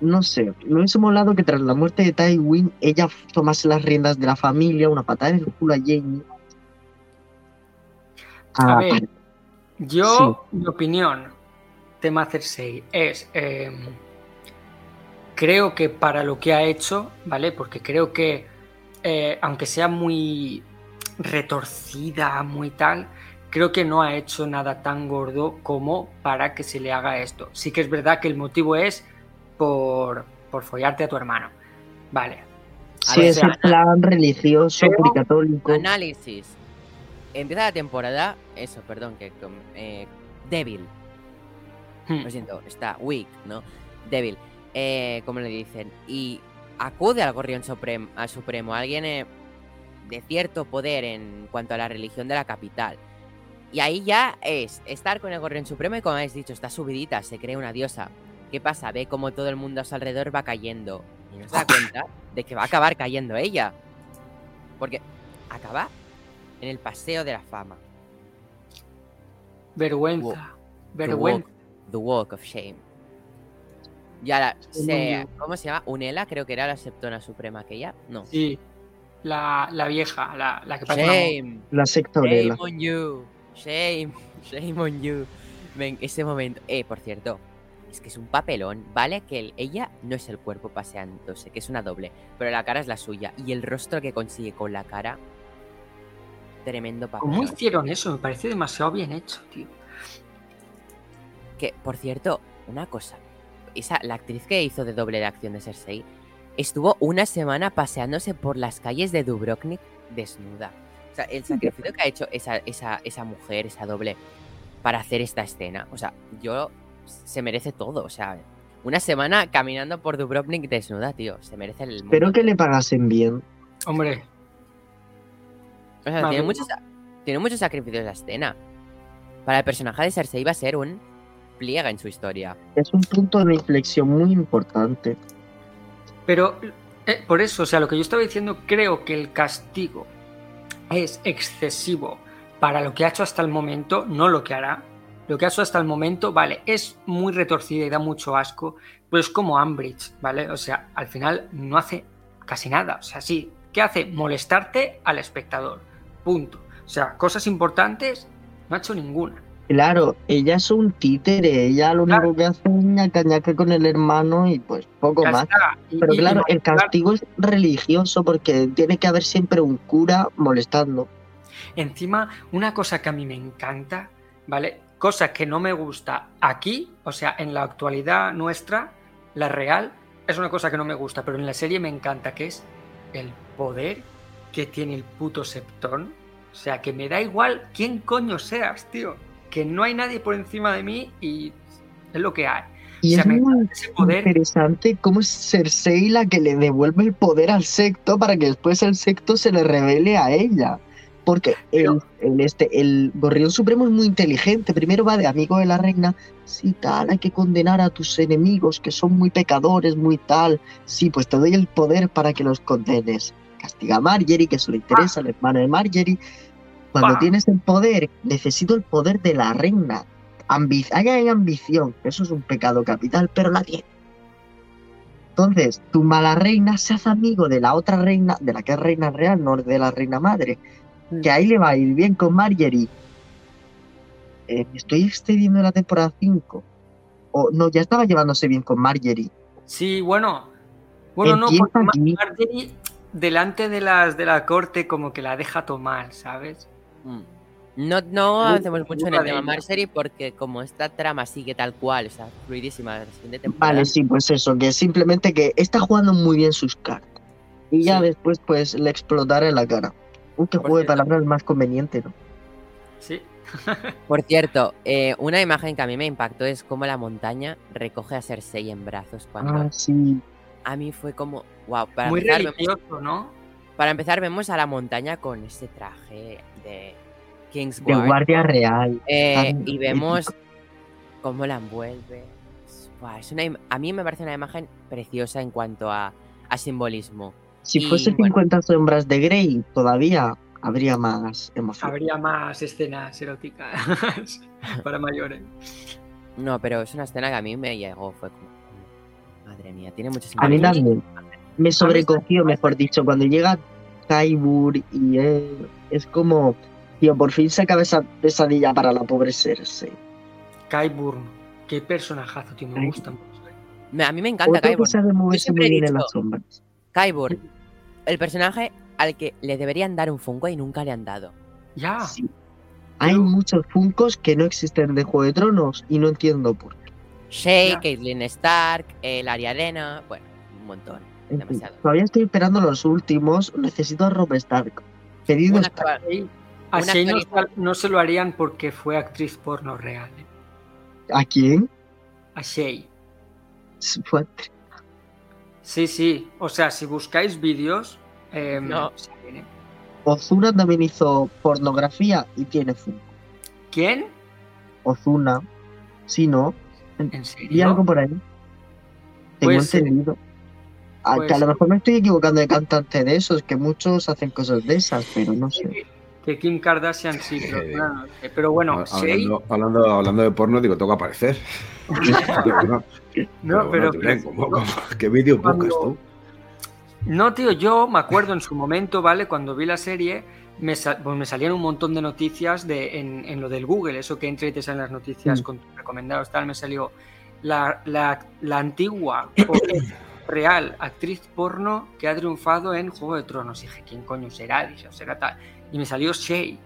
no sé, me hubiese molado que tras la muerte de Tywin ella tomase las riendas de la familia, una patada en el culo a Jamie. A Ah, ver, yo, mi opinión, tema Cersei, es. eh, creo que para lo que ha hecho, ¿vale? Porque creo que, eh, aunque sea muy retorcida, muy tal, creo que no ha hecho nada tan gordo como para que se le haga esto. Sí que es verdad que el motivo es por, por follarte a tu hermano. Vale. sí, es el plan religioso, católico. Análisis. Empieza la temporada, eso, perdón, que eh, débil. Hmm. Lo siento, está weak, ¿no? Débil. Eh, como le dicen. Y acude al Gorrión Supremo, al Supremo, alguien eh, de cierto poder en cuanto a la religión de la capital. Y ahí ya es estar con el Gorrión Supremo y como habéis dicho, está subidita, se cree una diosa. ¿Qué pasa? Ve como todo el mundo a su alrededor va cayendo. Y no se da cuenta de que va a acabar cayendo ella. Porque acaba en el paseo de la fama. Vergüenza. The Vergüenza. walk, the walk of shame. Ya la, se, ¿Cómo se llama? Unela, creo que era la septona suprema aquella. No. Sí. La, la vieja, la, la que una Shame. La secta Shame on you. Shame. Shame on you. Ven, ese momento. Eh, por cierto. Es que es un papelón, ¿vale? Que el- ella no es el cuerpo paseándose, que es una doble. Pero la cara es la suya. Y el rostro que consigue con la cara. Tremendo papelón. ¿Cómo hicieron eso? Me parece demasiado bien hecho, tío. Que, por cierto, una cosa. Esa, la actriz que hizo de doble de acción de Cersei estuvo una semana paseándose por las calles de Dubrovnik desnuda. O sea, el sacrificio que ha hecho esa, esa, esa mujer, esa doble, para hacer esta escena. O sea, yo se merece todo. O sea, una semana caminando por Dubrovnik desnuda, tío. Se merece el mundo. Espero que le pagasen bien. Hombre, O sea, Vale. tiene muchos, tiene muchos sacrificios la escena. Para el personaje de Cersei va a ser un pliega en su historia. Es un punto de inflexión muy importante. pero eh, por eso, o sea, lo que yo estaba diciendo, creo que el castigo es excesivo para lo que ha hecho hasta el momento, no lo que hará. Lo que ha hecho hasta el momento, vale, es muy retorcida y da mucho asco, pero es como Ambridge, ¿vale? O sea, al final no hace casi nada. O sea, sí, ¿qué hace? Molestarte al espectador. Punto. O sea, cosas importantes, no ha hecho ninguna. Claro, ella es un títere, ella lo único que hace es ñaca ñaca con el hermano y pues poco Ya más. Y- Pero claro, y el castigo es religioso porque tiene que haber siempre un cura molestando. Encima, una cosa que a mí me encanta, ¿vale? Cosa que no me gusta aquí, o sea, en la actualidad nuestra, la real, es una cosa que no me gusta, pero en la serie me encanta, que es el poder que tiene el puto Septón. O sea, que me da igual quién coño seas, tío. Que no hay nadie por encima de mí y es lo que hay. Y O sea, es me muy encanta ese poder. interesante cómo es Cersei la que le devuelve el poder al secto para que después el secto se le revele a ella. Porque el, el, este, el Gorrión Supremo es muy inteligente. Primero va de amigo de la reina. Sí, tal, hay que condenar a tus enemigos que son muy pecadores, muy tal. Sí, pues te doy el poder para que los condenes. Castiga a Marjorie, que eso le interesa, al hermano de Marjorie. Cuando Pa. tienes el poder, necesito el poder de la reina. Ambi hay, hay ambición, eso es un pecado capital, pero la tiene. Entonces, tu mala reina se hace amigo de la otra reina, de la que es reina real, no de la reina madre. Que ahí le va a ir bien con Marjorie. eh, me estoy excediendo en la temporada 5. O no, ya estaba llevándose bien con Marjorie. Sí, bueno. Bueno, no, porque aquí. Marjorie delante de las de la corte como que la deja tomar, ¿sabes? Mm. No, no avancemos mucho en el tema. Marjorie porque como esta trama sigue tal cual, o sea, fluidísima la siguiente temporada. Vale, sí, pues eso, que simplemente que está jugando muy bien sus cartas. Y ya Sí. después, pues, le explotará en la cara. Qué Por juego de palabras más conveniente, ¿no? Sí. Por cierto, eh, una imagen que a mí me impactó es cómo la montaña recoge a Cersei en brazos cuando Ah, sí. A mí fue como, wow, para Muy empezar, vemos, ¿no? para empezar vemos a la montaña con ese traje de King's De Guard guardia real. eh, y vemos cómo la envuelve. Es- buah, es una a mí me parece una imagen preciosa en cuanto a, a simbolismo. Si y, fuese bueno. 50 sombras de Grey, todavía habría más emoción. Habría más escenas eróticas para mayores. No, pero es una escena que a mí me llegó, fue como, madre mía, tiene mucho A mí también. Me sobrecogió, mejor dicho, cuando llega Kaibur y él, es como, tío, por fin se acaba esa pesadilla para la pobre Cersei. Qyburn, qué personajazo, tío, me Ay. gusta mucho. A mí me encanta siempre he en las sombras. Qyburn, el personaje al que le deberían dar un Funko y nunca le han dado. Ya, Sí. Hay muchos Funcos que no existen de Juego de Tronos y no entiendo por qué. Shay, Ya. Caitlyn Stark, el Arya Arena, bueno, un montón. Demasiado. Todavía estoy esperando los últimos. Necesito a Rob Stark. Está. actual- a Shay no, se lo harían porque fue actriz porno real. eh. ¿A quién? A Shay. Fue- Sí, sí. O sea, si buscáis vídeos, eh, No. Ozuna también hizo pornografía y tiene Funko. ¿Quién? Ozuna. Si no, ¿En serio? algo por ahí. Tengo Puede ser. entendido. Ah, que a lo ser. mejor me estoy equivocando de cantante de esos, que muchos hacen cosas de esas, pero no sé. Que Kim Kardashian sí, pero, Eh. Pero bueno, hablando, hablando, hablando de porno, digo, tengo que aparecer. No, pero. ¿Qué vídeo buscas tú? No, tío, yo me acuerdo en su momento, ¿vale? Cuando vi la serie, me, sa- pues me salían un montón de noticias de, en, en lo del Google, eso que entra y te salen las noticias Mm. con tus recomendados, tal, me salió la, la- la antigua real actriz porno que ha triunfado en Juego de Tronos. Y dije, ¿quién coño será? Dije, será tal. Y me salió Shay.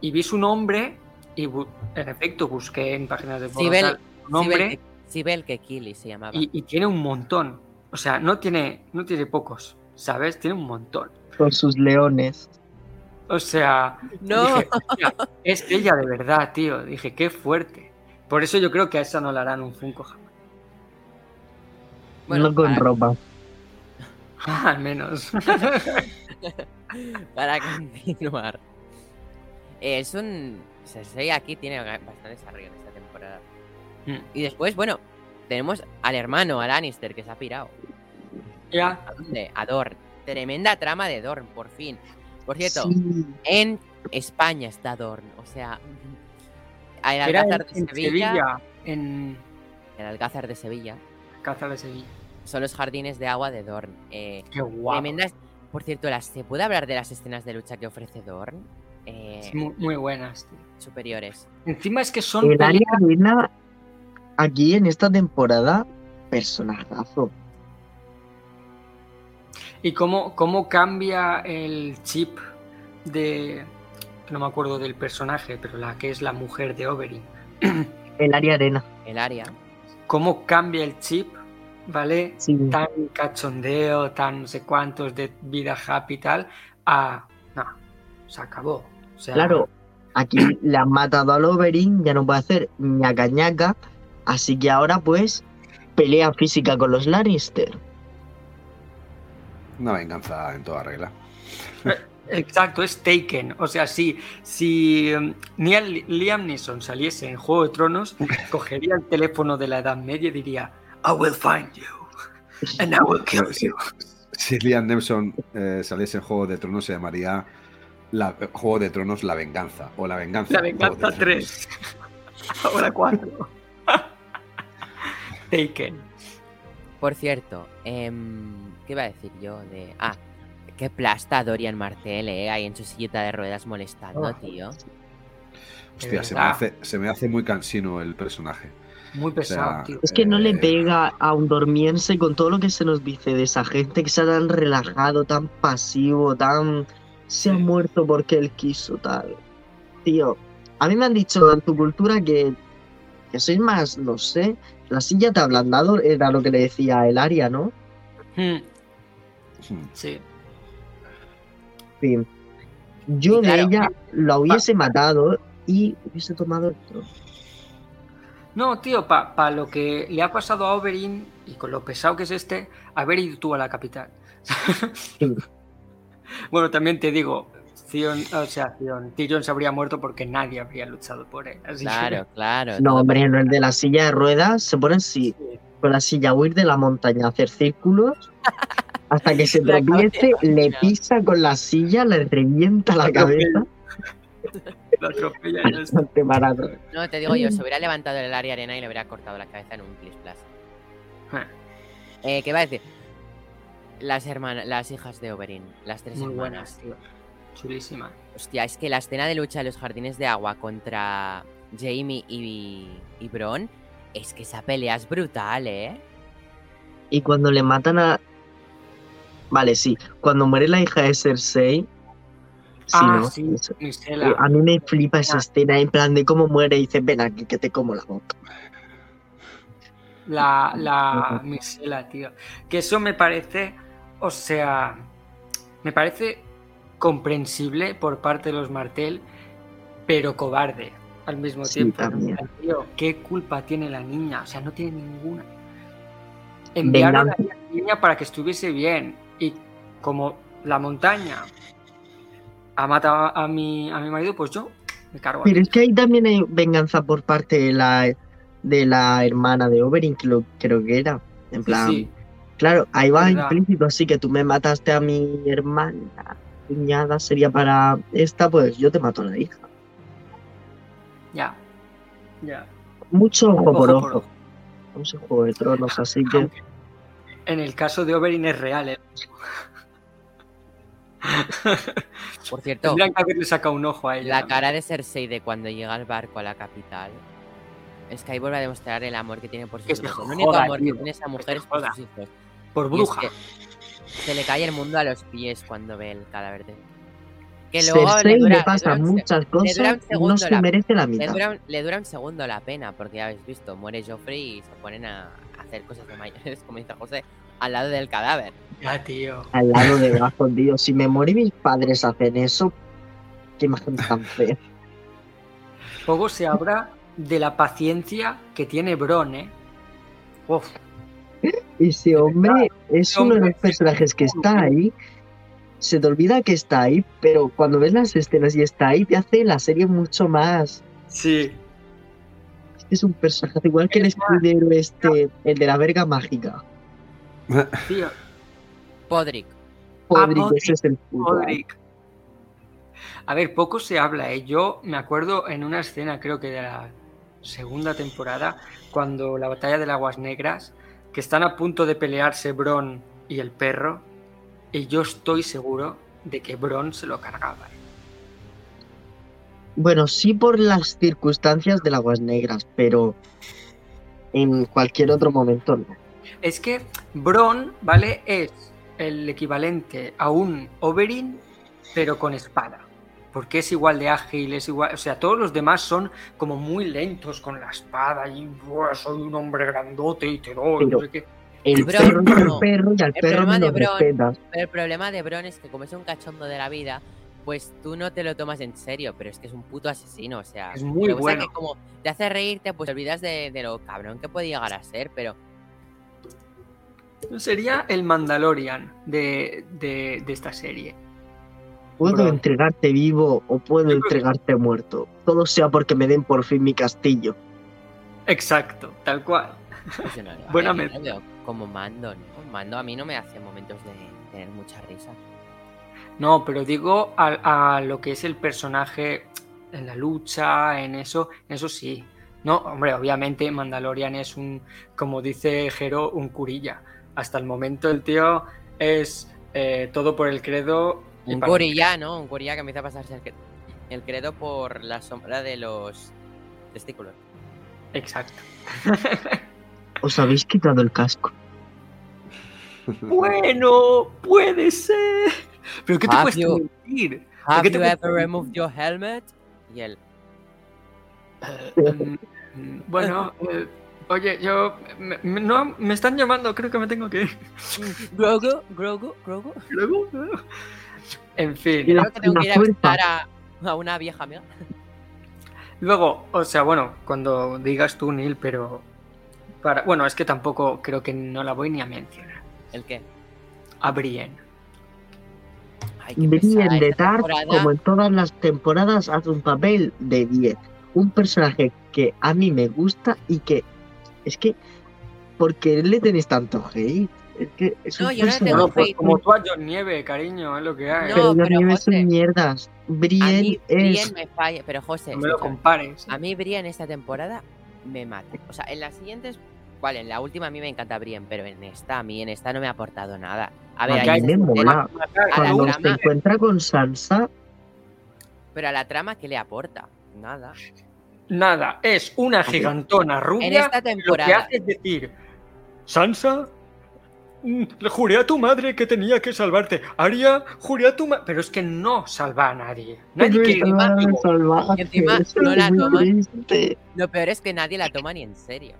Y vi su nombre y, en efecto, busqué en páginas de porno Sibel- tal, su nombre Sibel Kekili se llamaba. y, y tiene un montón. O sea, no tiene, no tiene pocos, ¿sabes? Tiene un montón. Con sus leones. O sea, No. dije, "Hostia, es ella de verdad, tío. Dije, qué fuerte. Por eso yo creo que a esa no le harán un Funko jamás. Bueno, no con para- ropa. Al menos. Para continuar. Eh, Es un. Cersei aquí tiene bastante desarrollo en esta temporada. Mm. Y después, bueno, tenemos al hermano, a Lannister, que se ha pirado. ya. ¿A dónde? A Dorn. Tremenda trama de Dorn, por fin. Por cierto, Sí. en España está Dorn. O sea, el en, Alcázar de en Sevilla. Sevilla. En El Alcázar de Sevilla. Alcázar de Sevilla. Son los jardines de agua de Dorn. Eh, Qué guapo. tremendas. Por cierto, las, ¿se puede hablar de las escenas de lucha que ofrece Dorn? Eh, Sí, Muy, muy buenas, tío. superiores. Encima es que son El área aquí en esta temporada, personajazo. ¿Y cómo, cómo cambia el chip de. No me acuerdo del personaje, pero la que es la mujer de Oberyn. El área arena. El área. ¿Cómo cambia el chip? ¿Vale? Sí. Tan cachondeo, tan no sé cuántos de vida happy y tal, a. No, se acabó. O sea, Claro, aquí le han matado al Oberyn, ya no puede hacer ñaca ñaca, así que ahora pues pelea física con los Lannister. Una venganza en toda regla. Exacto, es Taken. O sea, si, si um, Neil- Liam Neeson saliese en Juego de Tronos, cogería el teléfono de la Edad Media y diría: I will find you. And I will kill you. si Liam Neeson eh, saliese en Juego de Tronos, se llamaría la, Juego de Tronos La Venganza. O La Venganza. La venganza de 3. Ahora 4. Taken. Por cierto, em, ¿qué iba a decir yo? De. Ah, qué plasta Dorian Martel, eh, ahí en su sillita de ruedas molestando, Oh. tío. Hostia, se me, hace, se me hace muy cansino el personaje. Muy pesado, sea, tío. Es que no le Eh. pega a un dormiense con todo lo que se nos dice de esa gente que sea tan relajado, tan pasivo, tan... Se ha muerto porque él quiso, tal. Tío, a mí me han dicho en tu cultura que, que sois más, no sé, la silla te ha ablandado, era lo que le decía el Aria, ¿no? Hmm. Sí. En fin. Yo de claro, ella la hubiese matado y hubiese tomado el trono. No, tío, para lo que le ha pasado a Oberyn y con lo pesado que es este, haber ido tú a la capital. bueno, también te digo, O sea, Tyrion se habría muerto porque nadie habría luchado por él. Así que- Claro, claro. No, hombre, no el de la silla de ruedas, se pone así, Sí. con la silla a huir de la montaña, a hacer círculos, hasta que se tropiece, le pisa con la silla, le revienta la cabeza. Lo atropella y. Bastante barato. No, te digo yo, se hubiera levantado el área arena y le hubiera cortado la cabeza en un plis plas. Eh, ¿Qué va a decir? Las hermanas, las hijas de Oberyn, las tres Muy hermanas. buenas. Chulísima. Hostia, es que la escena de lucha de los jardines de agua contra Jamie y, y Bron, es que esa pelea es brutal, ¿eh? Y cuando le matan a. Vale, sí. Cuando muere la hija de Cersei. Sí, ah, ¿no? sí, Eso. Misela. Eh, A mí me flipa esa Ah. escena en plan de cómo muere y dice, ven aquí que te como la boca. La, la misela, tío. Que eso me parece, o sea, me parece comprensible por parte de los Martel, pero cobarde al mismo Sí, tiempo. también. Tío, ¿qué culpa tiene la niña? O sea, no tiene ninguna. Enviaron a la niña para que estuviese bien y como la montaña ha matado a mi, a mi marido, pues yo me cargo. Pero es que ahí también hay venganza por parte de la, de la hermana de Oberyn, que lo, creo que era. En plan, sí. claro, ahí va implícito, así que tú me mataste a mi hermana, cuñada sería para esta, pues yo te mato a la hija. Ya. Ya. Mucho ojo, por Ojo ojo. Mucho juego de tronos, así que En el caso de Oberyn es real, ¿eh? Por cierto, Tendrían que haberle sacado un ojo a ella. la cara de Cersei de cuando llega al barco a la capital. Es que ahí vuelve a demostrar el amor que tiene por sus Que hijos. El único amor tío. que tiene esa mujer es por sus hijos. Por es bruja. que se le cae el mundo a los pies cuando ve el cadáver de. Que luego Cersei le dura, le le pasan dura muchas cosas dura no segundo se la- merece la le mitad. dura, un- le dura un segundo la pena, porque ya habéis visto, muere Joffrey y se ponen a hacer cosas de mayores, como dice José, al lado del cadáver. Ya, tío. Al lado de abajo, tío. Si me morí mis padres hacen eso, qué imagen tan fea. Poco se habla de la paciencia que tiene Bron, ¿eh? Uf, Ese hombre es uno de los personajes que está ahí. Se te olvida que está ahí, pero cuando ves las escenas y está ahí, te hace la serie mucho más. sí. Es un personaje igual que el escudero este, el de la verga mágica. Tío, Podrick. Podrick, Podrick, ese es el puto. Podrick. A ver, poco se habla, ¿eh? Yo me acuerdo en una escena, creo que de la segunda temporada, cuando la batalla de las Aguas Negras, que están a punto de pelearse Bron y el perro, y yo estoy seguro de que Bron se lo cargaba. Bueno, sí por las circunstancias de las aguas negras, pero en cualquier otro momento no. Es que Bron, ¿vale? Es el equivalente a un Oberyn, pero con espada. Porque es igual de ágil, es igual. O sea, todos los demás son como muy lentos con la espada y "Buah, soy un hombre grandote y te doy. Pero- no sé qué". El Bron perro no. y al El perro problema no de Bron- el problema de Bron es que como es un cachondo de la vida, pues tú no te lo tomas en serio, pero es que es un puto asesino, o sea... Es muy bueno. que como te hace reírte, pues te olvidas de, de lo cabrón que puede llegar a ser, pero Sería el Mandalorian de, de- de esta serie. Puedo entregarte vivo o puedo entregarte muerto. Todo sea porque me den por fin mi castillo. Exacto, tal cual. no Buena a ver, yo mezcla. lo veo como mando, ¿no? Mando a mí no me hace momentos de tener mucha risa. No, pero digo a, a lo que es el personaje en la lucha, en eso, eso sí. No, hombre, obviamente Mandalorian es un, como dice Jero, un curilla. Hasta el momento el tío es eh, todo por el credo. Un curilla, ¿no? Un curilla que empieza a pasarse el credo por la sombra de los testículos. Exacto. Os habéis quitado el casco. Bueno, puede ser. ¿Pero qué te you- mentir? Have qué te you ever removed your helmet? Y él, Mm, mm, Bueno, eh, oye, yo. me- me- no, me están llamando, creo que me tengo que ir. Grogu, Grogu, Grogu. Luego, En fin. Creo que tengo que ir a visitar a, a una vieja amiga. Luego, o sea, bueno, cuando digas tú, Neil, pero. Para, bueno, es que tampoco creo que no la voy ni a mencionar. ¿El qué? A Brienne. Ay, qué pesada Brienne de esta Tart, temporada. como en todas las temporadas, hace un papel de 10. Un personaje que a mí me gusta y que. Es que. ¿Por qué le tenéis tanto hate? Es que es No, un yo no tengo pues como tú a John Nieve, cariño, es lo que hay. No, pero pero, son mierdas. A mí es. Brienne me falla, pero José, no me lo compares. a mí Brienne esta temporada me mata. O sea, en las siguientes, vale, en la última a mí me encanta Brienne, pero en esta, a mí en esta no me ha aportado nada. A ver, A ahí me mola. Matar a la Cuando trama. se encuentra con Sansa, pero a la trama, ¿qué le aporta? Nada. Nada, es una gigantona rubia. En esta Lo que temporada, hace es decir, Sansa, le juré a tu madre que tenía que salvarte. Aria, juré a tu madre. Pero es que no salva a nadie. Nadie quiere Y encima no la toman. lo peor es que nadie la toma ni en serio.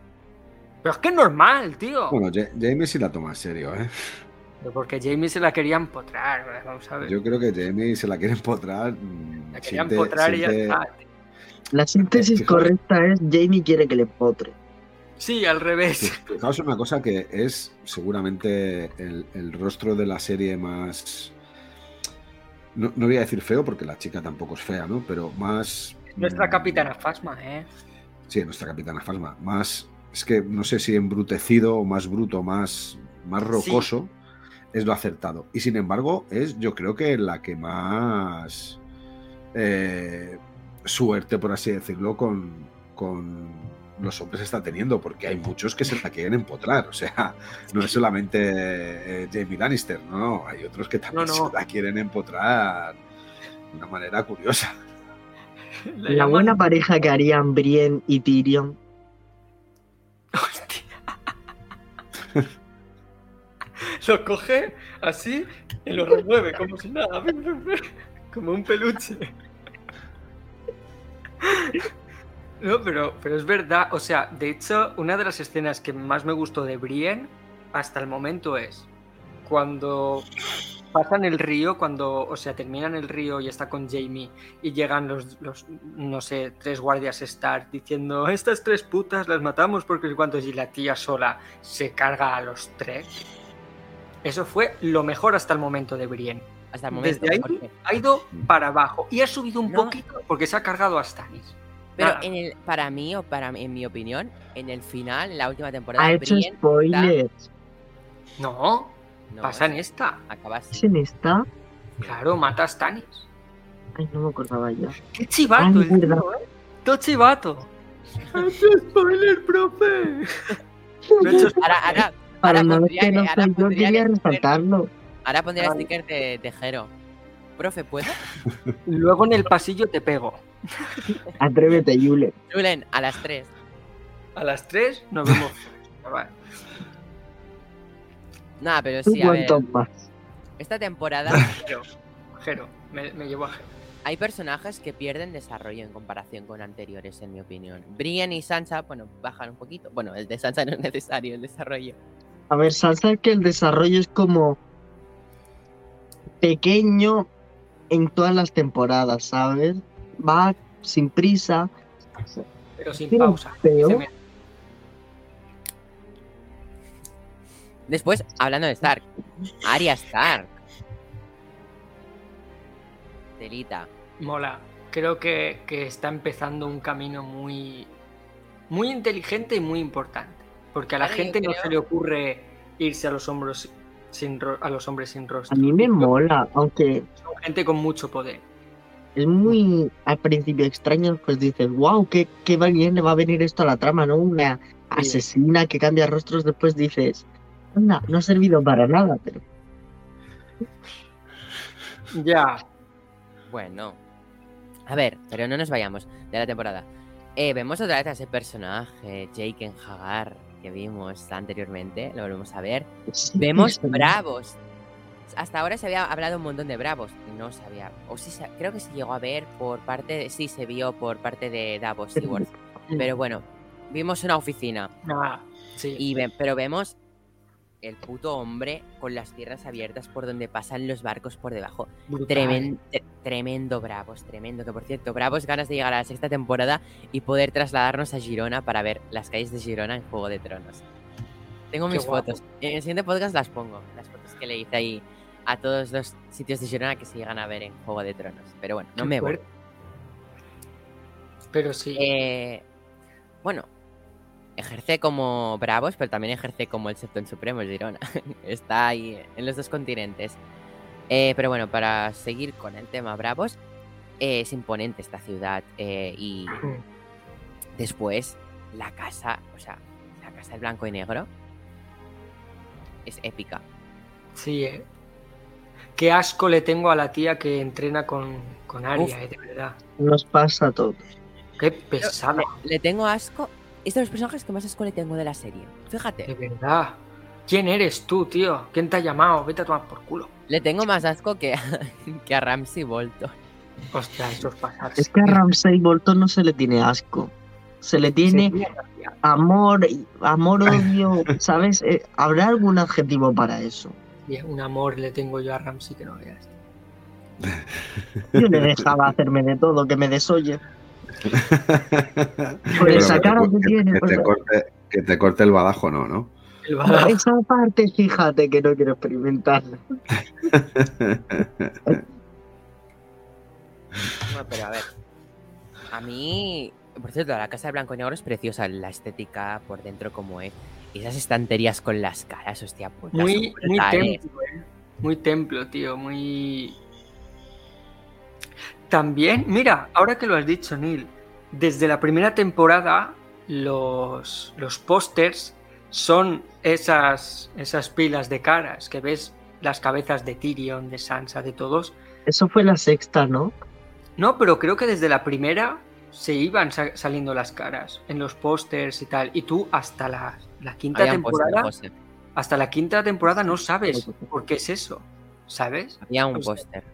Pero es que es normal, tío. Bueno, Ja- Jamie sí la toma en serio, ¿eh? Pero Porque Jamie se la quería empotrar. Vamos a ver. Yo creo que Jamie se la quiere empotrar. mm, la quería siente- empotrar y ya está. La síntesis correcta es Jamie quiere que le potre. Sí, al revés. Fijaos una cosa que es seguramente el, el rostro de la serie más. No, no voy a decir feo porque la chica tampoco es fea, ¿no? Pero más. Nuestra capitana Fasma, ¿eh? Sí, nuestra capitana Fasma. Más. Es que no sé si embrutecido o más bruto, más, más rocoso es lo acertado. Y sin embargo, es yo creo que la que más eh, suerte, por así decirlo, con, con los hombres está teniendo, porque hay muchos que se la quieren empotrar. O sea, no es solamente eh, Jamie Lannister, no, no, hay otros que también No, no. se la quieren empotrar de una manera curiosa. La, buena pareja que harían Brienne y Tyrion. Hostia. lo coge así y lo remueve como si nada. Como un peluche. No, pero, pero es verdad. O sea, de hecho, una de las escenas que más me gustó de Brienne hasta el momento es cuando pasan el río, cuando, o sea, terminan el río y está con Jamie y llegan los, los no sé, tres guardias Stark diciendo, estas tres putas las matamos porque es cuanto y la tía sola se carga a los tres. Eso fue lo mejor hasta el momento de Brienne. Hasta el momento. Desde ahí porque- ha ido para abajo y ha subido un No. poquito porque se ha cargado a Stannis. Pero en el, para mí, o para mí- en mi opinión, en el final, en la última temporada, Ha hecho Brienne spoilers. No, no, pasa en sí, esta. acaba ¿Es en esta? Claro, mata a Stannis. Ay, no me acordaba ya. ¡Qué chivato Ay, el tío, eh! ¡Todo chivato! ¡Ha hecho spoiler, profe! Ahora, ahora, Para ahora no ver pondría que no ahora yo, pondría quería resaltarlo. ahora pondría sticker de Tejero. Profe, ¿puedo? Luego en el pasillo te pego. Atrévete, Yule. Julen, a las 3. A las 3 nos vemos. Nada, pero ¿Tú sí, a ver. más? Esta temporada Jero, Jero, me, me llevo a Jero. hay personajes que pierden desarrollo en comparación con anteriores, en mi opinión. Brienne y Sansa, bueno, bajan un poquito. Bueno, el de Sansa no es necesario el desarrollo. A ver, Sansa es que el desarrollo es como pequeño en todas las temporadas, ¿sabes? Va sin prisa. Pero sin pausa. me- Después, hablando de Stark, Arya Stark. Telita. Mola. Creo que, que está empezando un camino muy, muy inteligente y muy importante. Porque a la gente no se le ocurre irse a los hombros sin ro- a los hombres sin A rostro. mí me mola, aunque Son gente con mucho poder. es muy al principio extraño, pues dices, wow, qué, qué bien le va a venir esto a la trama, ¿no? Una asesina que cambia rostros, después dices, anda, no ha servido para nada, pero Ya. Bueno, A ver, pero no nos vayamos de la temporada. Eh, vemos otra vez a ese personaje, Jake en Hagar, que vimos anteriormente, lo volvemos a ver. Vemos bravos. Hasta ahora se había hablado un montón de bravos. y No sabía. O sí, creo que se llegó a ver por parte de. Sí, se vio por parte de Davos Seaworth. Pero bueno, vimos una oficina. Ah, sí. Y pero vemos el puto hombre con las tierras abiertas por donde pasan los barcos por debajo. brutal. Tremen- tre- tremendo Bravos, tremendo. Que por cierto, Bravos ganas de llegar a la sexta temporada y poder trasladarnos a Girona para ver las calles de Girona en Juego de Tronos. Tengo mis fotos. En el siguiente podcast las pongo. Las fotos que le hice ahí a todos los sitios de Girona que se llegan a ver en Juego de Tronos. Pero bueno, no Qué me voy. Pero sí. Eh, bueno, ejerce como Bravos, pero también ejerce como el Septón Supremo, el Girona. Está ahí en los dos continentes. Eh, pero bueno, para seguir con el tema Bravos, eh, es imponente esta ciudad. eh, y después, la casa, o sea, la casa del blanco y negro es épica. Sí, eh. Qué asco le tengo a la tía que entrena con, con Aria, Uf. eh, de verdad. Nos pasa a todos. Qué pesada, Le tengo asco. Es de los personajes que más asco le tengo de la serie. de Fíjate, verdad. ¿Quién eres tú, tío? ¿Quién te ha llamado? Vete a tomar por culo. le tengo más asco que, que a Ramsey Bolton. Hostia, eso es pasarse. Es que a Ramsey Bolton no se le tiene asco. Se le tiene Sí, amor, amor, odio, ¿sabes? Eh, ¿Habrá algún adjetivo para eso? un amor le tengo yo a Ramsey que no veas. Yo le dejaba hacerme de todo, que me desoye. Por Pero esa que te cara co- que que- tiene. que pues, te corte- que te corte el badajo, no, ¿no? El badajo. esa parte, fíjate que no quiero experimentarla. No, pero a ver. A mí. Por cierto, la casa de blanco y negro es preciosa. La estética por dentro, como es. Y esas estanterías con las caras, hostia puta. Muy, muy templo, eh. Muy templo, tío. Muy. También, mira, ahora que lo has dicho, Neil, desde la primera temporada, los, los pósters son esas, esas pilas de caras que ves las cabezas de Tyrion, de Sansa, de todos. Eso fue la sexta, ¿no? No, pero creo que desde la primera se iban sa- saliendo las caras en los pósters y tal. Y tú hasta la, la quinta temporada, hasta la quinta temporada no sabes por qué es eso, ¿sabes? Había un póster.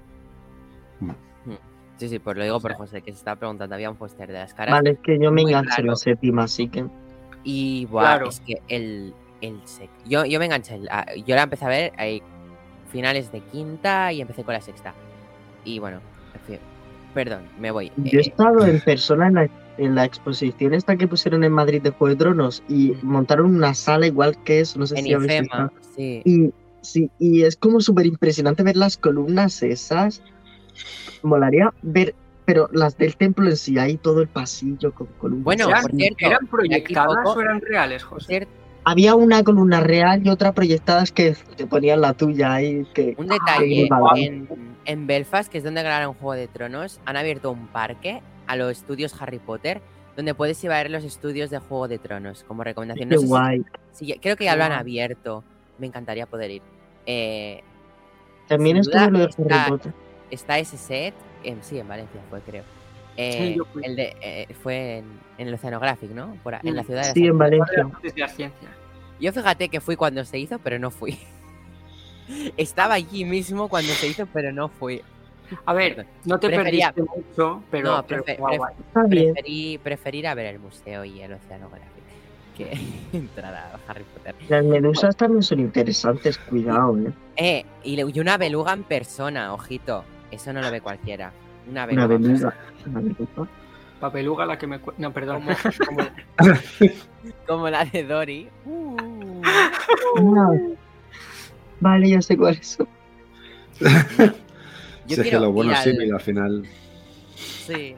Sí, sí, pues lo digo por José, que se estaba preguntando. Había un póster de las caras. Vale, es que yo me enganché en séptima, así que. Y buah, Claro. es que el, el sec- Yo, yo me enganché. la- Yo la empecé a ver ahí, finales de quinta y empecé con la sexta. Y bueno, en fin. Perdón, me voy. Yo he Eh, estado en persona en la, en la exposición esta que pusieron en Madrid de Juego de Tronos y montaron una sala igual que eso, no sé en si habéis Ifema, sí. Y, sí, y es como súper impresionante ver las columnas esas. Molaría ver, pero las del templo en sí, ahí todo el pasillo con columnas. Bueno, ¿Eran, por cierto, ¿eran proyectadas poco- o eran reales, José? cierto, Había una columna real y otra proyectadas que te ponían la tuya ahí. Que, un que detalle. En, en Belfast, que es donde grabaron Juego de Tronos, han abierto un parque a los estudios Harry Potter, donde puedes ir a ver los estudios de Juego de Tronos, como recomendación. Qué No sé si- guay. si- creo que ya lo han abierto. Me encantaría poder ir. Eh, También duda lo de Harry Potter. Está ese set, en, sí, en Valencia fue, creo. Eh, Sí, yo fui. el de, eh, fue en, en el Oceanographic, ¿no? Por, en la ciudad de Sí, en Valencia. Yo fíjate que fui cuando se hizo, pero no fui. Estaba allí mismo cuando se hizo, pero no fui. A ver, no te Prefería- perdiste mucho, pero, No, pero prefe- guau, pref- guay. Está bien. Preferí, preferir a ver el museo y el Oceanographic que entrar a Harry Potter. Las medusas también son interesantes, cuidado, ¿eh? Eh, y, le- y una beluga en persona, ojito. Eso no lo ve cualquiera. Una Una beluga. beluga. Una beluga. Papeluga la que me... No, perdón. Como, como- como la de Dory. Uh. Vale, ya sé cuál es. Yo Si es que lo bueno es al- símil al final. Sí.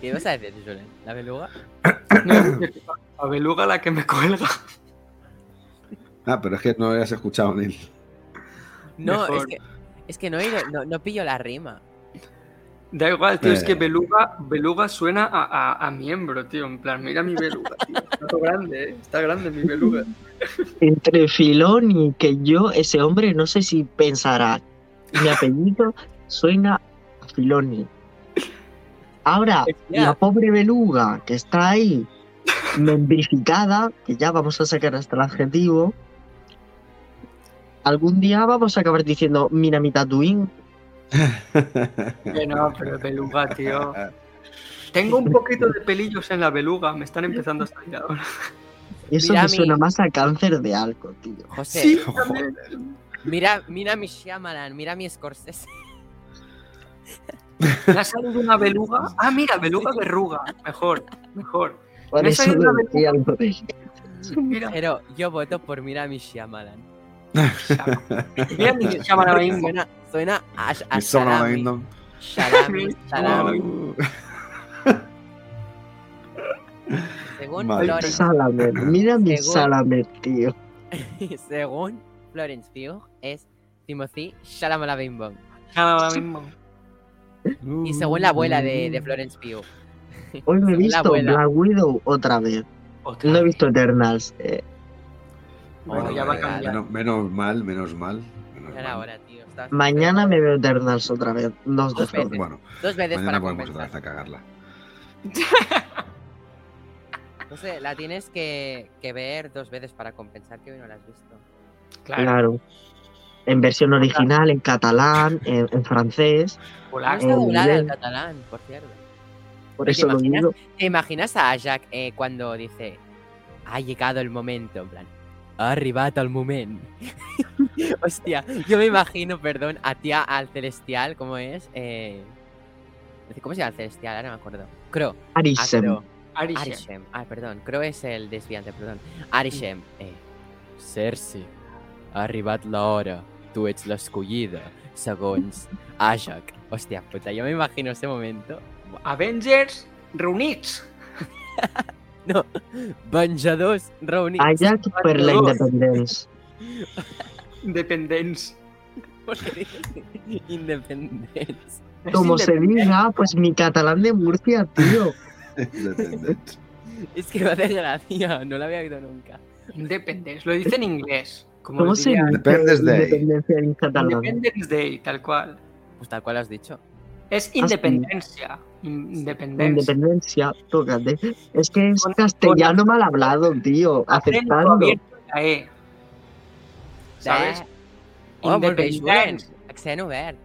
¿Qué ibas a decir, Julen? ¿La beluga? No, Papeluga la que me cuelga. Ah, pero es que no habías escuchado, Neil. No, es que, es que no, he ido- no, no pillo la rima. Da igual, tío, es que Eh. beluga, beluga suena a, a- a miembro, tío. En plan, mira mi beluga, tío. Está todo grande, ¿eh? Está grande mi beluga. Entre Filón y que yo, ese hombre, no sé si pensará mi apellido suena a Filoni. Ahora, la pobre beluga que está ahí, membrificada, que ya vamos a sacar hasta el adjetivo, algún día vamos a acabar diciendo, mira mi Tatooine. Que no, pero beluga, tío. Tengo un poquito de pelillos en la beluga, me están empezando a salir ahora. Eso Mira me mi- suena más a cáncer de algo, tío. José, Sí, mira, mira mi Shyamalan, mira mi Scorsese. ¿Me ha salido una beluga? Ah, mira, beluga verruga. Mejor, mejor. Por Me eso lo decía algo de- Mira, Pero yo voto por mira mi Shyamalan. Suena, suena a, a salami. Salami, Mi salami. Según Madre Florence, Salamer, mira mi Según- Salamer, tío. según Florence Pugh, es Timothy mismo. Y según la abuela de, de Florence Pugh. Hoy me he la visto abuela. Black Widow otra vez. Otra No he visto Eternals. eh, Bueno, ya va a cambiar. menos, menos mal, menos mal. menos mal. era hora, tío. Estás- mañana me veo Eternals otra vez. Dos Dos veces. Bueno, Dos veces mañana para podemos otra compensar. vez a cagarla. No sé, la tienes que, que ver dos veces para compensar que hoy no la has visto. Claro, Claro. En versión original, en catalán, en, en francés. Está Eh, doblada bien. catalán, por cierto. Por ¿Te eso lo imaginas? digo. ¿Te imaginas a Jack eh, cuando dice ha llegado el momento? En plan, ha arribat el moment. Hostia, yo me imagino, perdón, a tía al celestial, ¿cómo es? Eh... ¿Cómo se llama el celestial? Ahora no me acuerdo. Cro. a Arisem. Cro. Arishem. Arishem. Ah, perdón. Cro es el desviante, perdón. Arishem. Eh. Cersei. Ha arribat l'hora. Tu ets l'escollida. Segons Ajak. Hòstia puta, jo m'imagino ese momento. Avengers reunits. No, venjadors reunits. Ajax per la independència. Dependents. Independents. Como se diga, pues mi catalán de Murcia, tío. Independent. Es que me hace gracia, no lo había oído nunca. Independence. Lo dice en inglés. Como ¿Cómo se dice Independence Day. independencia en catalán? Independence Day, tal cual. Pues tal cual has dicho. Es independencia. Independencia. Independencia, tócate. Es que es Con- castellano mal hablado, tío. Aceptando. la E. ¿Sabes? Oh. Julen. Accent obert.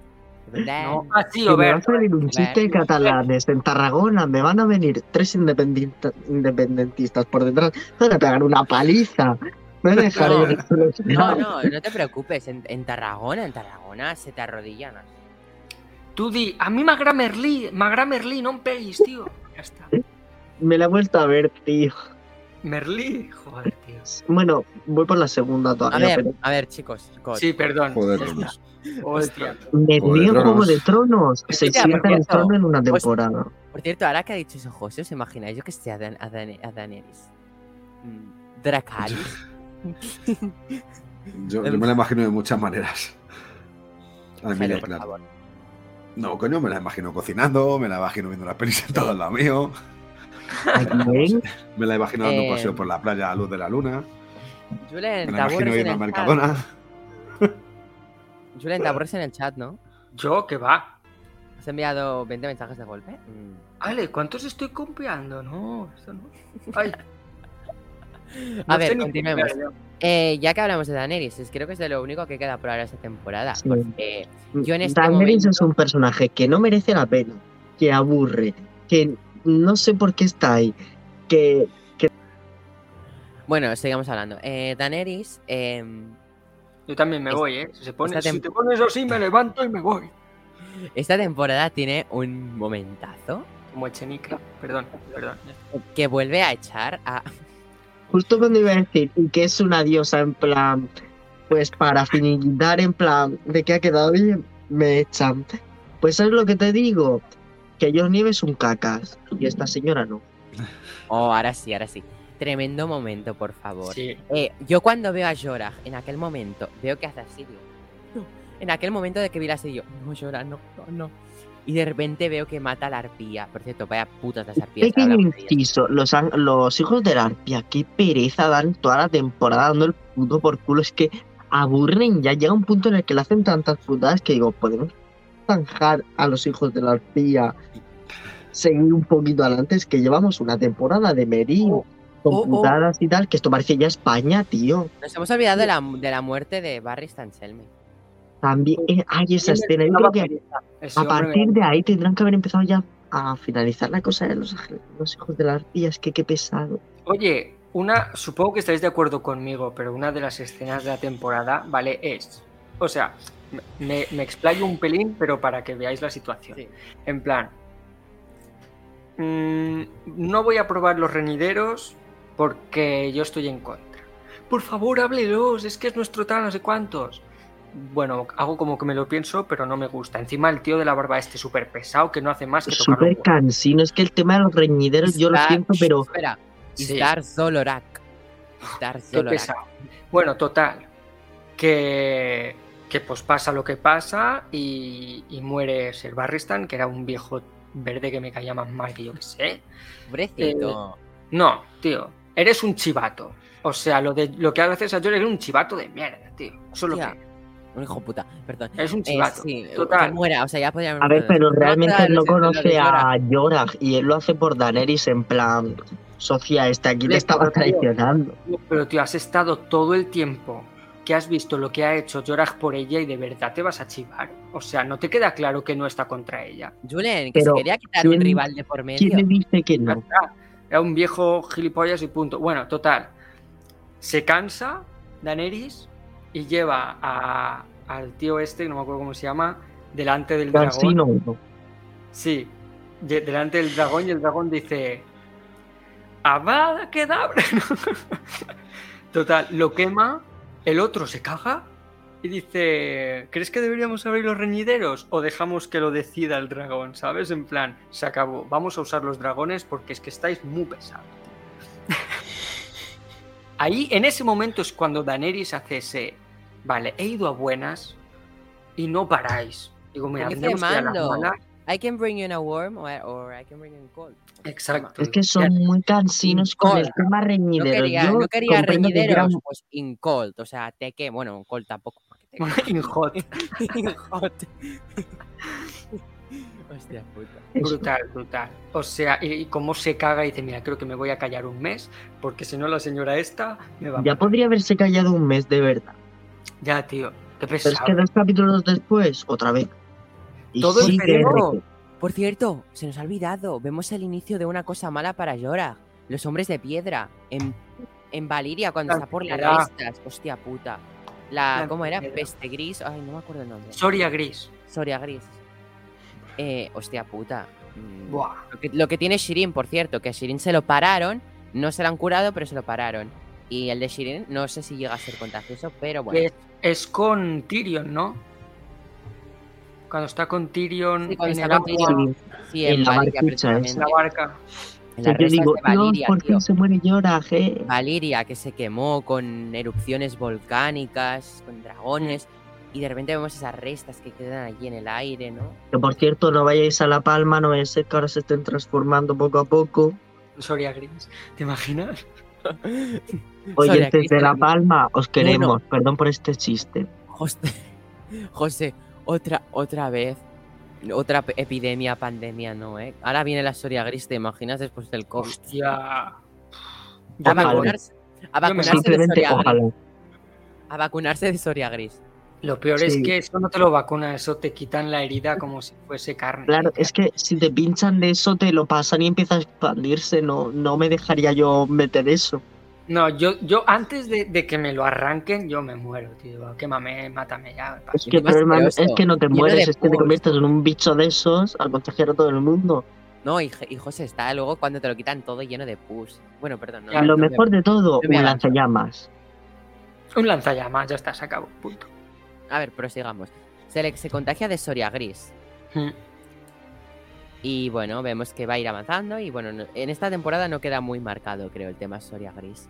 No, así, Que me va a salir un chiste de catalanes en Tarragona. Me van a venir tres independentistas por detrás. Me van a pegar una paliza. Me dejaré. No, no, no te preocupes. En, en Tarragona, en Tarragona se te arrodillan. así. Tú di, a mí m'agrada Merlí, m'agrada Merlí, no em peguis, tío. Ya está. Me la he vuelto a ver, tío. Merlí, joder, tío. Bueno, voy por la segunda A todavía, ver, pero a ver, chicos. God. Sí, perdón. Joder, Ya Tronos. Hostia. me vi en Juego de Tronos. Se sienta el trono en una pues- temporada. Por cierto, ahora que ha dicho eso José, ¿os imagináis yo que esté a, Dan- a, Dan- a Daenerys? Mm, Dracarys. Yo, yo me la imagino de muchas maneras. A mí, claro. No, coño, me la imagino cocinando, me la imagino viendo las pelis en todo lo mío, me la imagino dando un Eh, paseo por la playa a la luz de la luna, Julen, me te la imagino aburres en yendo a el Mercadona. chat. Julen, te aburres en el chat, ¿no? Yo, que va. ¿Has enviado 20 mensajes de golpe? Mm. Ale, ¿cuántos estoy copiando? No, eso no. Ay, A no ver, continuemos. Eh, ya que hablamos de Daenerys, creo que es de lo único que queda por ahora esta temporada. Sí. porque yo en este Daenerys momento... es un personaje que no merece la pena, que aburre, que no sé por qué está ahí, que Bueno, sigamos hablando. Eh, Daenerys... em, Yo también me Es- voy, ¿eh? Si, se pone, esta si te pones así, me levanto y me voy. esta temporada tiene un momentazo Como Echenique. Perdón, perdón. que vuelve a echar a... justo cuando iba a decir y que es una diosa en plan, pues para finiquitar en plan de que ha quedado bien, me echan. Pues ¿sabes lo que te digo? Que John Nieve es un cacas y esta señora no. Oh, ahora sí, ahora sí. Tremendo momento, por favor. Sí. Eh, yo cuando veo a Jorah en aquel momento, veo que hace así, digo, "No". En aquel momento de que vi la serie, yo, no, Jorah, no, no, no. Y de repente veo que mata a la arpía. Por cierto, vaya putas las arpías. Pequeño inciso, los, los hijos de la arpia, qué pereza dan toda la temporada dando el puto por culo, es que aburren, ya llega un punto en el que le hacen tantas putadas que digo, podemos zanjar a los hijos de la arpía, seguir un poquito adelante, es que llevamos una temporada de Merín Oh, con oh, oh. putadas y tal, que esto parece ya España, tío. Nos hemos olvidado de la, de la muerte de Barry Stanselme. También eh, hay esa escena. Yo creo que a partir de ahí tendrán que haber empezado ya a finalizar la cosa de los, los hijos de la arpía. Es que qué pesado. Oye, una, supongo que estáis de acuerdo conmigo, pero una de las escenas de la temporada, ¿vale? Es, o sea, me, me explayo un pelín, pero para que veáis la situación. Sí. En plan, mm, no voy a probar los reñideros porque yo estoy en contra. Por favor, háblelos, es que es nuestro tal, no sé cuántos. Bueno, hago como que me lo pienso, pero no me gusta. Encima el tío de la barba este súper pesado que no hace más que tocar Súper cansino. Es que el tema de los reñideros, yo lo siento, pero Espera. Sí. Istar Qué Zolorak. pesado. Bueno, total. Que, que pues pasa lo que pasa y, y muere Ser Barristan, que era un viejo verde que me caía más mal que yo que sé. Pobrecito. No, tío, eres un chivato. O sea, lo, de, lo que haces a George es un chivato de mierda, tío. Eso es lo que Un hijo puta, perdón. es un Eh, chivato. sí, total. que muera, o sea, ya podríamos... A ver, pero realmente él no conoce a... Yorah y él lo hace por Daenerys en plan, Sofía, este aquí te Le estaba traicionando. Pero tío, has estado todo el tiempo que has visto lo que ha hecho Jorah por ella y de verdad te vas a chivar. O sea, no te queda claro que no está contra ella. Julen, que Pero, se quería quitar un ¿quién- rival de por medio. ¿Quién le dice que no? Era un viejo gilipollas y punto. Bueno, total. Se cansa Daenerys y lleva a- al tío este, no me acuerdo cómo se llama, delante del dragón. Sí, de- delante del dragón y el dragón dice... ¡Avada Kedavra! Total, lo quema, el otro se caga y dice... ¿Crees que deberíamos abrir los reñideros o dejamos que lo decida el dragón? ¿Sabes? En plan, se acabó. Vamos a usar los dragones porque es que estáis muy pesados. Ahí, en ese momento es cuando Daenerys hace ese... Vale, he ido a buenas y no paráis. Digo, mira, tenemos que ir a las Mando. malas. I can bring you in a worm or, or I can bring you in cold. Exacto. Es que son muy cansinos con el Cold. tema No reñidero. quería, Yo no quería comprendo que reñideros, quieran- pues in cold, o sea, te que, bueno, un cold tampoco. in hot. In hot. Hostia puta. Brutal, brutal. O sea, y, y cómo se caga y dice, mira, creo que me voy a callar un mes, porque si no la señora esta me va a Ya matar". podría haberse callado un mes de verdad. Ya, tío. Qué Pero es pesado. que dos capítulos después, otra vez. Y Todo el cerebro. re- Por cierto, se nos ha olvidado, vemos el inicio de una cosa mala para Yora. Los hombres de piedra, en, en Valiria, cuando La está por las restas. Hostia puta. La, La ¿cómo era? piedra. Peste gris. Ay, no me acuerdo el nombre. Soria Gris. Soria gris. Eh, hostia puta. Mm, Buah. Lo que, lo que tiene Shirin, por cierto, que a Shirin se lo pararon, no se lo han curado, pero se lo pararon. Y el de Shirin, no sé si llega a ser contagioso, pero bueno. Es, es con Tyrion, ¿no? Cuando está con Tyrion Sí, cuando en está el con agua, Tyrion. Sí, en en, la Valiria, precisamente. la barca. En las yo digo, de Valiria, Dios, ¿por tío. qué se muere Yorah, eh? Valiria, que se quemó con erupciones volcánicas, con dragones. Y de repente vemos esas restas que quedan allí en el aire, ¿no? Que por cierto, no vayáis a La Palma, no es que ahora se estén transformando poco a poco. Soria Gris. ¿Te imaginas? Oyentes aquí de La Palma, os queremos. Perdón por este chiste. José, José, otra, otra vez. Otra epidemia, pandemia, ¿no? ¿eh? Ahora viene la Soria Gris, ¿te imaginas después del COVID? Hostia. A vacunarse, a vacunarse de Simplemente, Soria Gris. ojalá. A vacunarse de Soria Gris. Lo peor es que eso no te lo vacuna, eso te quitan la herida como si fuese carne. Claro, es que si te pinchan de eso, te lo pasan y empieza a expandirse. No, no me dejaría yo meter eso. No, yo, yo antes de, de que me lo arranquen, yo me muero, tío. Quémame, mátame ya. me Es que problema es que no te lleno mueres, es que te conviertes en un bicho de esos al contagiar a todo el mundo. No, y, y José está luego cuando te lo quitan todo lleno de pus. Bueno, perdón. No, Ya, lo no me- mejor de todo, no me un lanzallamas. Un lanzallamas, ya está, se acabó. Punto. A ver, prosigamos. Se, le- se contagia de Soria Gris. Mm. Y bueno, vemos que va a ir avanzando. Y bueno, no- en esta temporada no queda muy marcado, creo, el tema Soria Gris.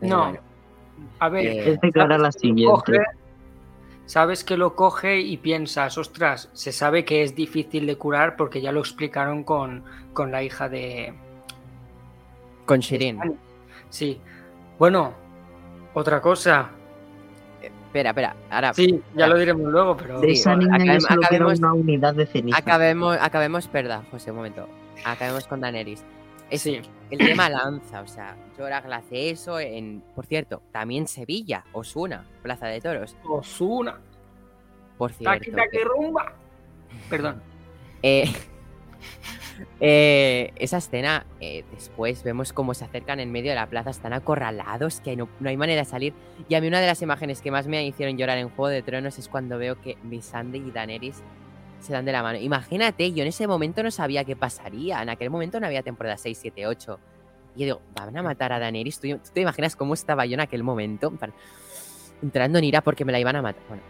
Pero No. bueno, A ver, Eh, Es a la siguiente. coge- sabes que lo coge y piensas, ostras, se sabe que es difícil de curar porque ya lo explicaron con, con la hija de. Con Shirin. Sí. Bueno, otra cosa. Espera, espera. Ahora. Sí, ya lo diremos luego, pero. De esa niña acabem- solo acabemos- una unidad de ceniza. Acabemos, acabemos, perdón, José, un momento. Acabemos con Daenerys. Es Sí. el tema lanza, o sea, Jorah hace eso en, por cierto, también Sevilla, Osuna, Plaza de Toros, Osuna. por cierto. Taqui, taqui, rumba. Perdón. Eh, eh, esa escena, eh, después vemos cómo se acercan en medio de la plaza, están acorralados, que no, no hay manera de salir. Y a mí una de las imágenes que más me hicieron llorar en Juego de Tronos es cuando veo que Missandei y Daenerys se dan de la mano. Imagínate, yo en ese momento no sabía qué pasaría. En aquel momento no había temporada 6, 7, 8. Y yo digo, ¿van a matar a Daenerys? ¿Tú, tú te imaginas cómo estaba yo en aquel momento? Entrando en ira porque me la iban a matar. Bueno,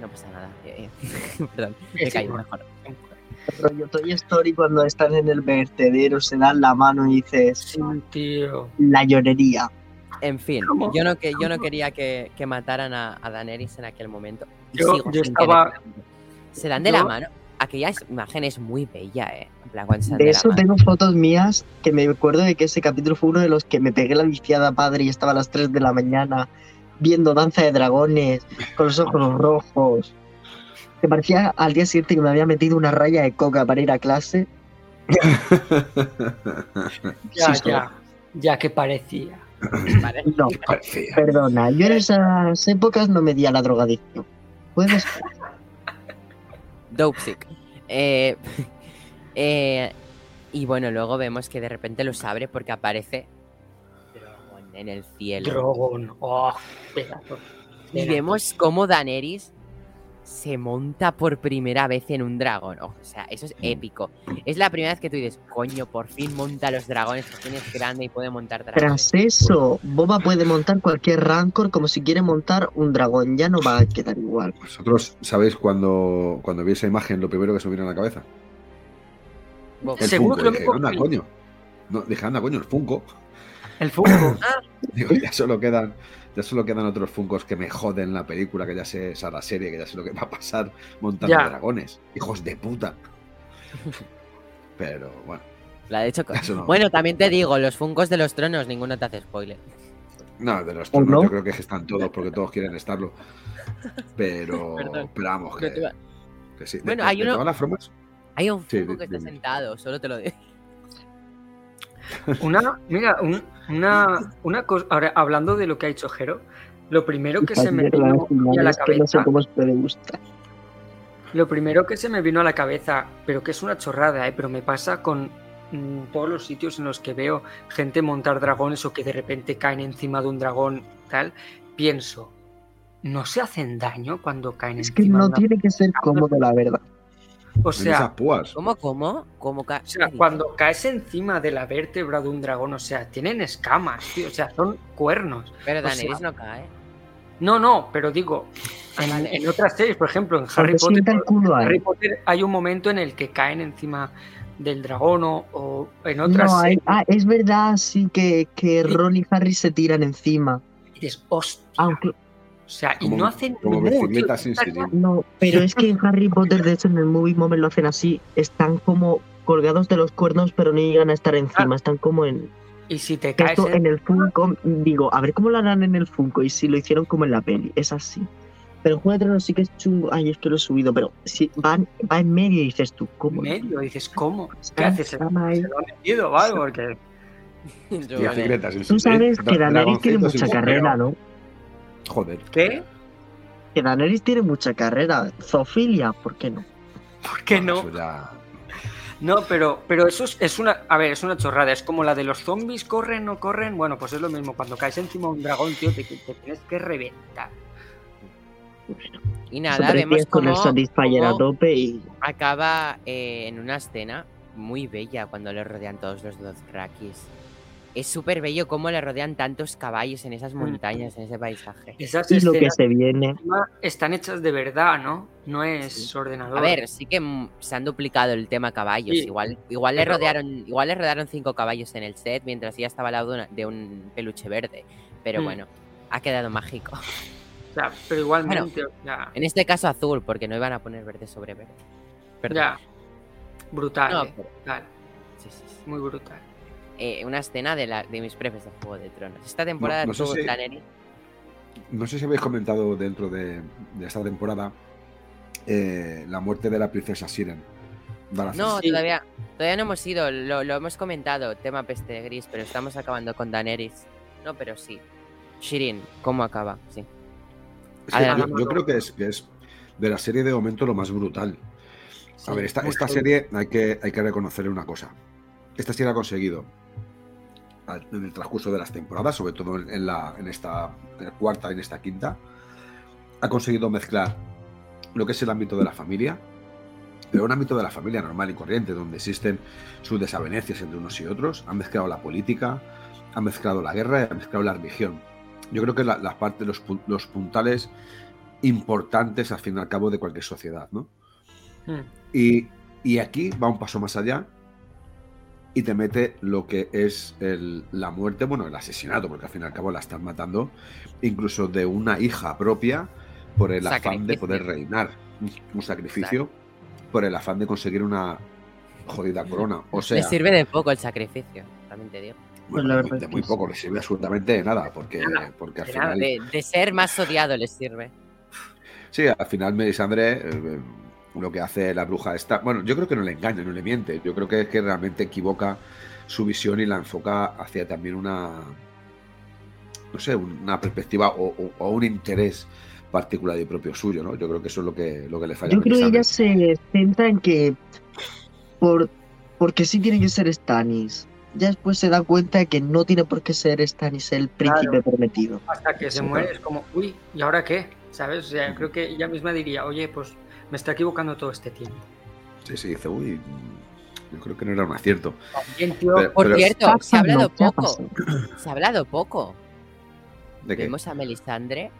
no pasa nada. eh, Perdón, me Sí, bueno. mejor. Rollo Toy Story cuando están en el vertedero, se dan la mano y dices Sí, tío. la llorería. En fin, ¿Cómo? yo no, que, yo no quería que, que mataran a, a Daenerys en aquel momento. y Yo- sigo yo estaba- querer. Se dan de la mano. Aquella imagen es muy bella, ¿eh? En plan, cuando se dan De de eso la mano. tengo fotos mías que me acuerdo de que ese capítulo fue uno de los que me pegué la viciada padre y estaba a las 3 de la mañana viendo Danza de Dragones con los ojos rojos. Que parecía al día siguiente que me había metido una raya de coca para ir a clase. Ya, Sí, ya. Ya que parecía. Vale. No, Parecía. perdona, yo en esas épocas no me di a la drogadicción. Puedes Dope sick. Eh, eh, y bueno, luego vemos que de repente los abre porque aparece Drogon en el cielo. Drogon. Oh, pedazo. Y vemos cómo Daenerys se monta por primera vez en un dragón. O sea, eso es épico. Es la primera vez que tú dices, coño, por fin monta los dragones, por fin es grande y puede montar dragones. Tras eso, Boba puede montar cualquier rancor como si quiere montar un dragón. Ya no va a quedar igual. ¿Vosotros sabéis cuando, cuando vi esa imagen lo primero que se me vino a la cabeza? El Seguro Funko. que lo Dije, mismo anda, coño. No, dije, anda, coño, el Funko. El Funko. Digo, ya solo quedan, ya solo quedan otros Funkos que me joden la película, que ya sé, o sea, la serie, que ya sé lo que va a pasar montando Ya. dragones. Hijos de puta. Pero bueno, La de hecho. eso no. Bueno, también te digo, los funcos de los tronos, ninguno te hace spoiler. No, de los ¿O tronos no? yo creo que están todos porque todos quieren estarlo. Pero, Perdón. pero vamos, No que, que sí. De- Bueno, de, hay de uno- todas las formas, Hay un funko que está dime. sentado, solo te lo digo. Una, mira, un- una, una cosa. Ahora, hablando de lo que ha hecho Jero, lo primero que se me vino a la es que no sé cabeza. cómo os puede gustar. Lo primero que se me vino a la cabeza, pero que es una chorrada, ¿eh? pero me pasa con mm, todos los sitios en los que veo gente montar dragones o que de repente caen encima de un dragón, tal, pienso, ¿no se hacen daño cuando caen Es que encima no de una- tiene que ser cómodo, la verdad. O sea, púas. ¿Cómo, cómo? ¿Cómo ca- o sea, cuando caes encima de la vértebra de un dragón, o sea, tienen escamas, tío, o sea, son cuernos. Pero Daenerys sea, no cae. No, no, pero digo, en, otras series, por ejemplo, en Harry Potter, culo. Harry Potter hay un momento en el que caen encima del dragón o, o en otras No, hay- series ah, es verdad, sí, que, que Ron y Harry se tiran encima. dices, hostia, Aunque, o sea, y Como- no hacen como mu, tío, bicicletas sin no, pero es que en Harry Potter, de hecho, en el movie moment lo hacen así. Están como colgados de los cuernos, pero no llegan a estar encima. Están como en. Y si te caes Esto en- en el Funko, digo, a ver cómo lo harán en el Funko y si lo hicieron como en la peli. Es así. Pero en Juego de Tronos sí que es chungo. Ay, es que lo he subido, pero si van, va en medio y dices tú, ¿cómo? medio, dices, ¿cómo? ¿Qué Está- haces? Se ahí. lo han metido, ¿vale? Porque Tú sabes que Daenerys tiene mucha carrera, ¿no? Joder. ¿qué? Que Daenerys tiene mucha carrera. Zoofilia, ¿por qué no? ¿Por qué no? Eso ya- No, pero, pero eso es, es una. A ver, es una chorrada. Es como la de los zombies corren, no corren. Bueno, pues es lo mismo. Cuando caes encima de un dragón, tío, te, te tienes que reventar. Y nada, vemos con el Satisfyer a tope y. acaba eh, en una escena muy bella cuando le rodean todos los Dothrakis. Es súper bello cómo le rodean tantos caballos en esas montañas, en ese paisaje. Esas Y lo que se viene. están hechas de verdad, ¿no? No es ordenador. A ver, sí que se han duplicado el tema caballos. Sí. Igual, igual le rodearon, igual le rodearon cinco caballos en el set, mientras ella estaba al lado de, una- de un peluche verde. Pero Mm. bueno, ha quedado mágico. O sea, pero igualmente, o sea, En este caso azul, porque no iban a poner verde sobre verde. Perdón. ya. Brutal, No, eh, pero- brutal, Sí, sí, sí. muy brutal. Eh, una escena de, la, de mis prefes de Juego de Tronos. Esta temporada no sé tuvo si- Daenerys- no sé si habéis comentado dentro de, de esta temporada eh, la muerte de la princesa Siren. No, Sí. todavía, todavía no hemos ido, lo, lo hemos comentado, tema peste gris, pero estamos acabando con Daenerys. No, pero sí. Shirin, ¿cómo acaba? Sí. Yo, yo creo que es, que es de la serie de momento lo más brutal. A ver, esta, esta serie hay que, hay que reconocerle una cosa. Esta serie ha conseguido, en el transcurso de las temporadas, sobre todo en, la, en esta en la cuarta y en esta quinta, ha conseguido mezclar lo que es el ámbito de la familia, pero un ámbito de la familia normal y corriente, donde existen sus desavenencias entre unos y otros, han mezclado la política, han mezclado la guerra y han mezclado la religión. Yo creo que la, la parte, los, los puntales importantes al fin y al cabo de cualquier sociedad, ¿no? Mm. Y, y aquí va un paso más allá y te mete lo que es el- la muerte, bueno, el asesinato, porque al fin y al cabo la están matando, incluso de una hija propia por el afán de poder reinar. Un, sacrificio por el afán de conseguir una jodida corona. O sea, Le sirve de poco el sacrificio, también te digo. bueno, la de verdad de que muy poco, le sirve absolutamente de nada, porque, porque al de nada, final... De, de ser más odiado les sirve. Sí, al final Melisandre eh, lo que hace la bruja esta, bueno, yo creo que no le engaña, no le miente, yo creo que es que realmente equivoca su visión y la enfoca hacia también una, no sé, una perspectiva o, o- o un interés particular y propio suyo, ¿no? Yo creo que eso es lo que, lo que le falla Yo creo que ella se centra en que por porque sí tiene que ser Stannis. Ya después se da cuenta de que no tiene por qué ser Stannis el príncipe Claro. prometido. Hasta que se muere es como, uy, ¿y ahora qué? ¿Sabes? O sea, creo que ella misma diría, oye, pues me está equivocando todo este tiempo. Sí, sí, dice, uy, yo creo que no era un acierto. También, tío, Pero- Por cierto, se ha hablado pasando, ¿qué ha poco. Se ha hablado poco. ¿De qué? Vemos a Melisandre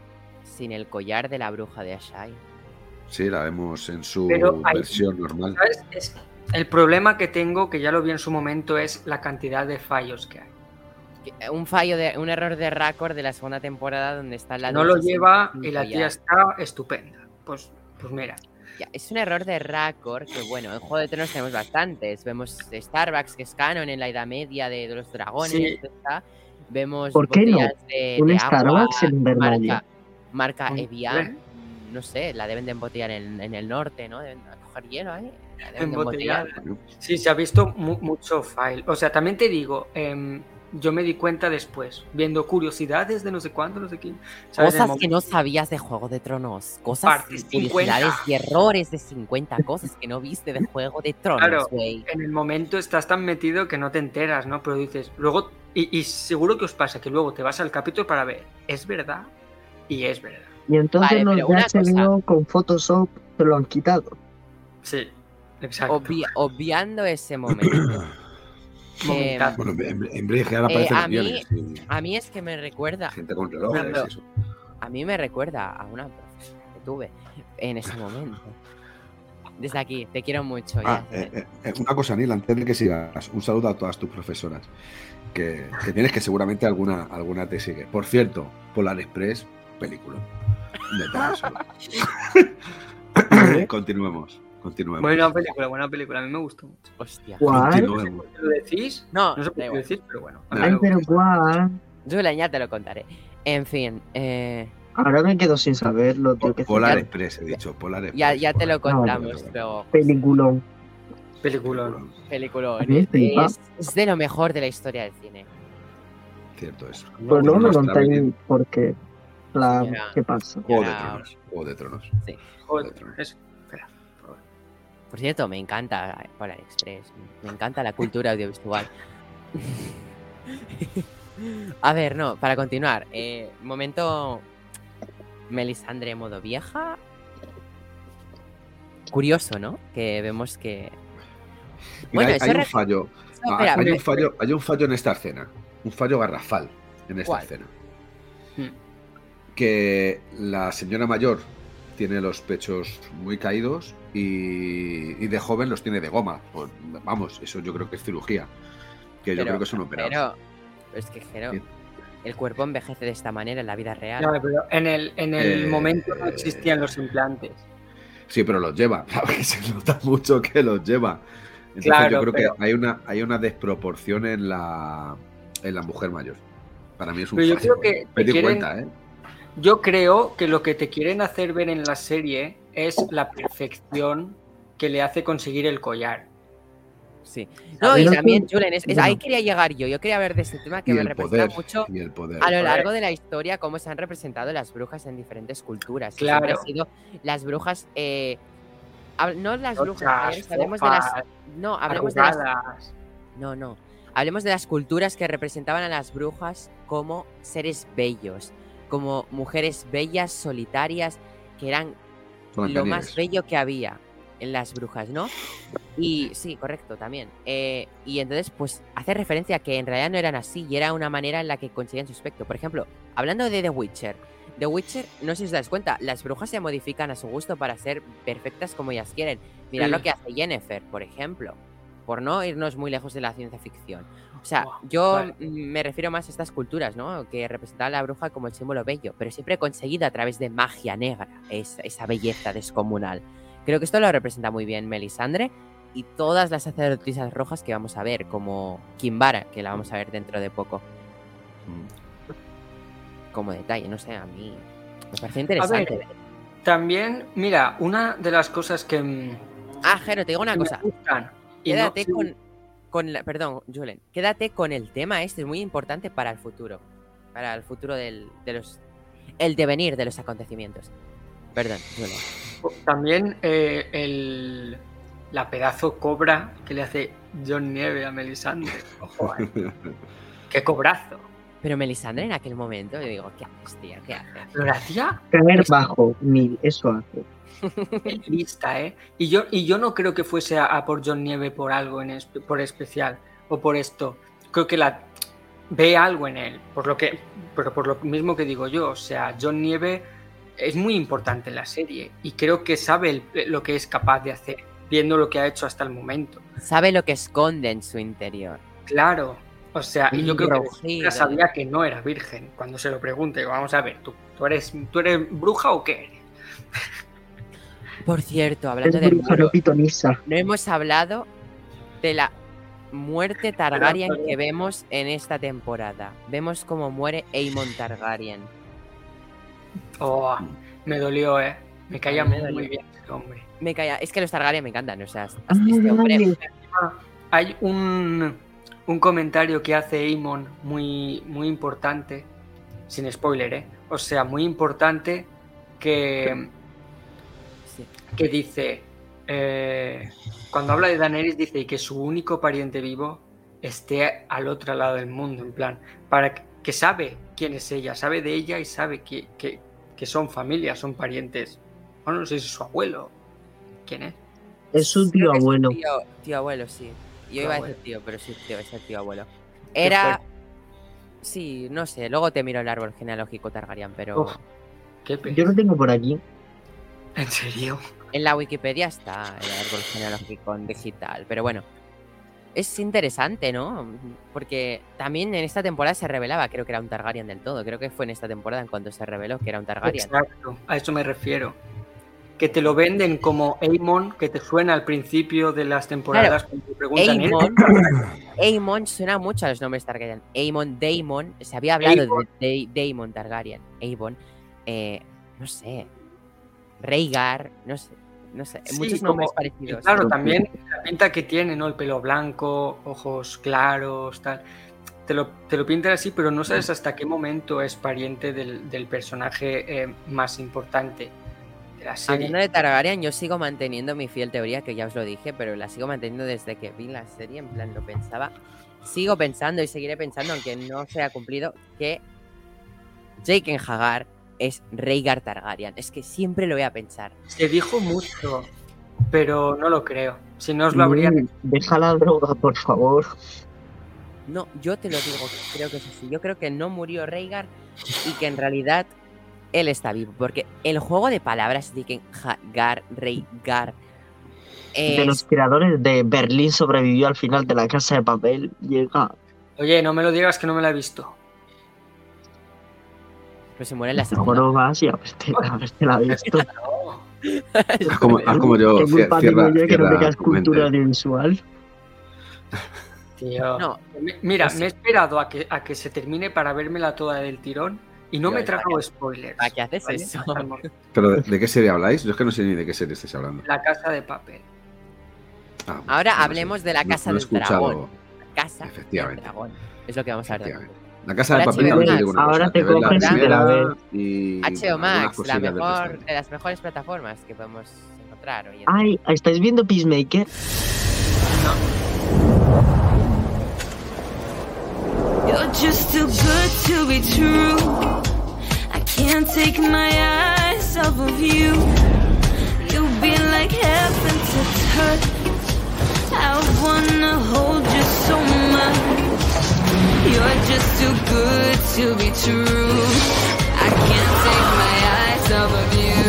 sin el collar de la bruja de Ashai. Sí, la vemos en su Pero hay- versión normal. ¿sabes? Es- el problema que tengo, que ya lo vi en su momento, es la cantidad de fallos que hay. Que- Un fallo, de, un error de récord de la segunda temporada donde está la no lo lleva y la tía está estupenda. Pues, pues mira, Ya, es un error de récord que, bueno, en Juego de Tronos tenemos bastantes. Vemos Starbucks, que es canon en la Edad Media de, de los dragones. Sí. está. Vemos ¿Por qué no? botellas de, Un de Starbucks agua, en Invernalia. marca, marca Evian. No sé, la deben de embotellar en, en el norte, ¿no? Deben coger hielo ahí. La deben de embotellar. sí, se ha visto mu- mucho file. O sea, también te digo, em, yo me di cuenta después, viendo curiosidades de no sé cuánto, no sé quién. Cosas que no sabías de Juego de Tronos. Cosas, curiosidades 50. y errores de 50 cosas que no viste de Juego de Tronos, Claro. en el momento estás tan metido que no te enteras, ¿no? Pero dices, luego, y, y seguro que os pasa que luego te vas al capítulo para ver, ¿es verdad? Y es verdad. Y entonces Vale, cosa. HBO con Photoshop se lo han quitado. Sí, exacto. Obvi- obviando ese momento. Momentazo. Bueno, en, en Breaking ahora Eh, aparecen a mí- aviones y A mí es que me recuerda, gente con relojes eso. a mí me recuerda a una profesora que tuve en ese momento. Desde aquí, te quiero mucho. Ah, ya. eh, eh, eh, una cosa, Neil, antes de que sigas, un saludo a todas tus profesoras. Que, que tienes que seguramente alguna, alguna te sigue. Por cierto, Polar Express, película. Continuemos, continuemos. Buena película, buena película, a mí me gustó mucho. Hostia. ¿Cuál? Continuemos. ¿Lo decís? No, No sé por qué igual. decir, pero bueno. Ay, pero. Julen, ya te lo contaré. En fin, eh, Ahora me quedo sin saberlo, tío. Que Polar Express, he dicho. Polar Express. ya, ya te lo contamos luego. peliculón. Película. Película. A mí flipa. Es, es de lo mejor de la historia del cine. Cierto eso. Pues no me contáis por qué. La. ¿Qué pasa? Juego de Tronos. Juego de Tronos. Eso. Espera. por favor. Por cierto, me encanta Polar Express. Me encanta la cultura audiovisual. A ver, no, para continuar. eh, momento Melisandre modo vieja. Curioso, ¿no? Que vemos que. Mira, Bueno, hay, hay un fallo. ah, espera, hay, un fallo hay un fallo en esta escena. Un fallo garrafal en esta ¿Cuál? escena. Hmm. Que la señora mayor tiene los pechos muy caídos y, y de joven los tiene de goma. Pues, vamos, eso yo creo que es cirugía. Que yo creo que son operados. Pero, es que, Jero, Sí. el cuerpo envejece de esta manera en la vida real. Ya, pero en el, en el Eh, momento no existían los implantes. Sí, pero los lleva. que se nota mucho que los lleva. Entonces Claro, yo creo pero- que hay una, hay una desproporción en la, en la mujer mayor. Para mí es un Pero yo fallo. creo que Me te di quieren- cuenta, ¿eh? Yo creo que lo que te quieren hacer ver en la serie es la perfección que le hace conseguir el collar. Sí. No, y también, Julen, es- es- bueno. ahí quería llegar yo. Yo quería ver de este tema que Y me representa poder. mucho Y el poder. a lo largo de la historia cómo se han representado las brujas en diferentes culturas. Claro. ha sido las brujas. eh, no las brujas, hablemos de las. No, hablemos de las. No, no. Hablemos de las culturas que representaban a las brujas como seres bellos, como mujeres bellas, solitarias, que eran lo más bello que había en las brujas, ¿no? Y sí, correcto, también. Eh, y entonces, pues, hace referencia a que en realidad no eran así y era una manera en la que conseguían su aspecto. Por ejemplo, hablando de The Witcher. The Witcher, no sé si os dais cuenta, las brujas se modifican a su gusto para ser perfectas como ellas quieren. Mirad Sí. lo que hace Jennifer, por ejemplo. Por no irnos muy lejos de la ciencia ficción. O sea, yo vale. mm, me refiero más a estas culturas, ¿no? Que representaban a la bruja como el símbolo bello, pero siempre conseguido a través de magia negra, esa, esa belleza descomunal. Creo que esto lo representa muy bien Melisandre y todas las sacerdotisas rojas que vamos a ver, como Kimbara, que la vamos a ver dentro de poco. Como detalle, no sé, a mí me parece interesante. ver, También, mira, una de las cosas que, mm, ah, Jero, te digo una me cosa. gustan y no- Quédate sí, con, con la- perdón, Julen, quédate con el tema este, es muy importante para el futuro. Para el futuro del, de los. El devenir de los acontecimientos. Perdón, Julen. También eh, el, la pedazo cobra que le hace John Nieve a Melisandre. Ojo, eh, ¡Qué cobrazo! Pero Melisandre en aquel momento, yo digo, ¿qué haces, tío? ¿Qué haces? Lo hacía Caer bajo, mil, eso hace. lista, ¿eh? Y yo, y yo no creo que fuese a, a por John Nieve por algo en por especial o por esto. Creo que la ve algo en él, por lo que, pero por lo mismo que digo yo, o sea, John Nieve es muy importante en la serie y creo que sabe el- lo que es capaz de hacer, viendo lo que ha hecho hasta el momento. Sabe lo que esconde en su interior. Claro, o sea, y yo creo que de sobra sabía que no era virgen cuando se lo pregunte. Vamos a ver, ¿tú, tú, eres, ¿tú eres bruja o qué eres? Por cierto, hablando Es del bruja, muro, no pitonisa. no hemos hablado de la muerte Targaryen que vemos en esta temporada. Vemos cómo muere Aemon Targaryen. Oh, me dolió, ¿eh? Me caía me muy, dolió. bien ese hombre. Me calla, es que los Targaryen me encantan, o sea, Ah, este hombre vale. Hay un, un comentario que hace Aemon muy, muy importante, sin spoiler, ¿eh? O sea, muy importante que, sí. que dice, eh, cuando habla de Daenerys dice que su único pariente vivo esté al otro lado del mundo, en plan, para que, que sabe quién es ella, sabe de ella y sabe que, que, que son familia, son parientes. Bueno, no sé si es su abuelo. ¿Quién es? Es su Creo tío abuelo. Tío, tío abuelo, sí. Yo iba a decir tío, pero sí, tío, es el tío abuelo. Era. Sí, no sé, luego te miro el árbol genealógico Targaryen, pero Uf. Qué Yo lo tengo por aquí. ¿En serio? en la Wikipedia está el árbol genealógico en digital. Pero bueno, es interesante, ¿no? Porque también en esta temporada se revelaba, creo que era un Targaryen del todo. Creo que fue en esta temporada en cuando se reveló que era un Targaryen. Exacto, a eso me refiero. Que te lo venden como Aemon, que te suena al principio de las temporadas cuando te preguntan ¿eh? Aemon, Aemon suena mucho a los nombres Targaryen. Aemon, Daemon, se había hablado Aemon. de, de Daemon Targaryen. Aemon, eh, no sé. Rhaegar, no sé. No sé, Sí, muchos nombres como- parecidos. Claro, también la pinta que tiene, ¿no? El pelo blanco, ojos claros, tal. Te lo, te lo pintan así, pero no sabes hasta qué momento es pariente del, del personaje eh, más importante la serie. Hablando de Targaryen, yo sigo manteniendo mi fiel teoría, que ya os lo dije, pero la sigo manteniendo desde que vi la serie, en plan lo pensaba. Sigo pensando y seguiré pensando, aunque no se ha cumplido, que Jake Hagar es Rhaegar Targaryen. Es que siempre lo voy a pensar. Se dijo mucho, pero no lo creo. Si no os lo habrían Mm, Deja la droga, por favor. No, yo te lo digo, creo que es así. Yo creo que no murió Rhaegar y que en realidad él está vivo. Porque el juego de palabras de que Hagar. De es- los creadores de Berlín sobrevivió al final de la casa de papel. Llega. Oye, no me lo digas que no me la he visto. Pues se muere en la Mejor segunda. no vas y verte la visto. Haz como, haz como yo, cierra, yo que no mente. cultura audiovisual. Tío. No, Me- Mira, me he esperado a que, a que se termine para vérmela toda del tirón Y no Yo, me he ¿para tragado spoilers. ¿Para qué haces ¿vale? eso? ¿Pero de, de qué serie habláis? Yo es que no sé ni de qué serie estáis hablando. La casa de papel. Ah, Ahora no sé. hablemos de la No- casa no he del escuchado. dragón. Casa del Efectivamente. dragón. Es lo que vamos a hablar. La casa de papel HBO también te Max. digo una Ahora cosa, te la coges y te la primera ves. y HBO Max, la del mejor, de las mejores plataformas que podemos encontrar hoy en día. Ay, ¿estáis viendo Peacemaker? You're just too good to be true. I can't take my eyes off of you. You've been like heaven to touch. I wanna hold you so much. You're just too good to be true. I can't take my eyes off of you.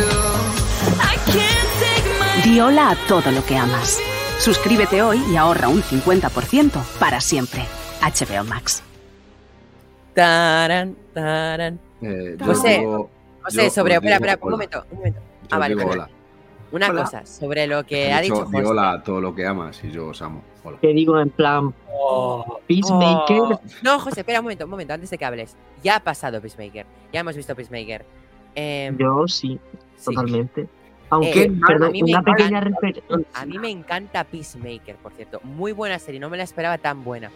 I can't take my Di hola a todo lo que amas. Suscríbete hoy y ahorra un 50% para siempre. HBO Max. Tarán, tarán. Eh, José, digo- José, sobre. Espera, espera, un momento, un momento. Yo Ah, vale, hola. Una Hola. cosa sobre lo que ha dicho- dicho José. hola a todo lo que amas y yo os amo. Hola. Que digo en plan, Peacemaker. Oh. No, José, espera un momento, un momento, antes de que hables. Ya ha pasado Peacemaker. Ya hemos visto Peacemaker. Em, Yo sí, sí. totalmente. Aunque, Eh, perdón, a mí me una encanta- pequeña referencia. A mí me encanta Peacemaker, por cierto. Muy buena serie, no me la esperaba tan buena.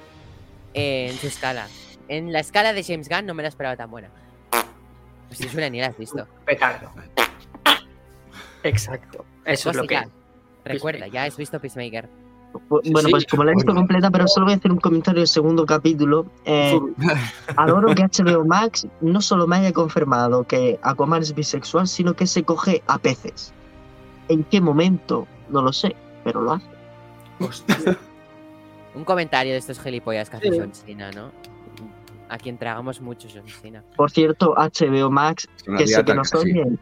eh, en su escala. En la escala de James Gunn no me la esperaba tan buena. Pues si suena ni la has visto. Petardo. Exacto. Eso es lo que. Recuerda, ya has visto Peacemaker. Bueno, Sí. pues como la he visto completa, pero solo voy a hacer un comentario del segundo capítulo. Eh, adoro que HBO Max no solo me haya confirmado que Aquaman es bisexual, sino que se coge a peces. ¿En qué momento? No lo sé, pero lo hace. Hostia. Un comentario de estos gilipollas que hace Sí. ¿no? A quien tragamos mucho John Cena. Por cierto, HBO Max, que sé que nos oyen,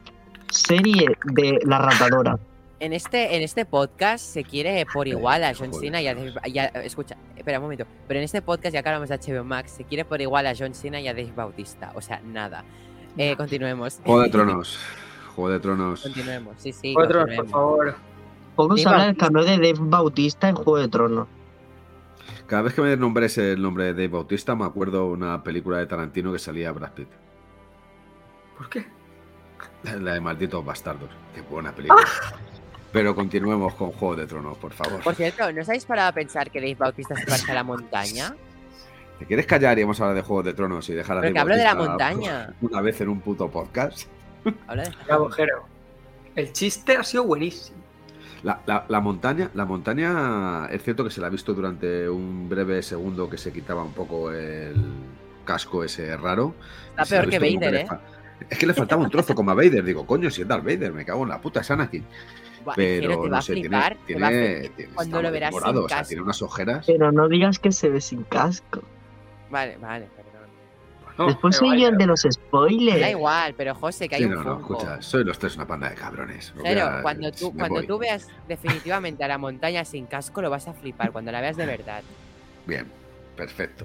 serie de La Ratadora. En este, en este podcast se quiere por igual a John. Cena y a Dave, y a- Escucha, espera un momento. Pero en este podcast, ya que hablamos de HBO Max, se quiere por igual a John Cena y a Dave Bautista. O sea, nada. Eh, continuemos. Juego de Tronos. Juego de Tronos. Continuemos, sí, sí. Otros, por continuemos. favor. Poco se Dave habla del cameo de Dave Bautista en Juego de Tronos. Cada vez que me nombres el nombre de Dave Bautista, me acuerdo una película de Tarantino que salía Brad Pitt. ¿Por qué? La de Malditos Bastardos. Qué buena película. Pero continuemos con Juego de Tronos, por favor. Por cierto, ¿no os habéis parado a pensar que Dave Bautista se parece a la montaña? ¿Te quieres callar y vamos a hablar de Juego de Tronos y dejar a Porque Dave hablo de la Bautista montaña. Una vez en un puto podcast. Habla de... El chiste ha sido buenísimo. La, la- la montaña, la montaña es cierto que se la ha visto durante un breve segundo que se quitaba un poco el casco ese raro. Está peor que Vader, ¿eh? Es que le faltaba un trozo como a Vader. Digo, coño, si es Darth Vader, me cago en la puta, es Anakin. Buah, Pero Jero, te va no a sé, tiene, te tiene, va a flipar. tiene- Cuando lo verás sin o sea, tiene unas ojeras. Pero no digas que se ve sin casco. Vale, vale. No, Después soy yo el de los spoilers. Da igual, pero José, que hay Sí, un no, no, escucha, soy los tres una panda de cabrones. Jero, a- cuando tú, cuando voy. tú veas definitivamente a la montaña sin casco, lo vas a flipar. Cuando la veas de verdad. Bien, perfecto.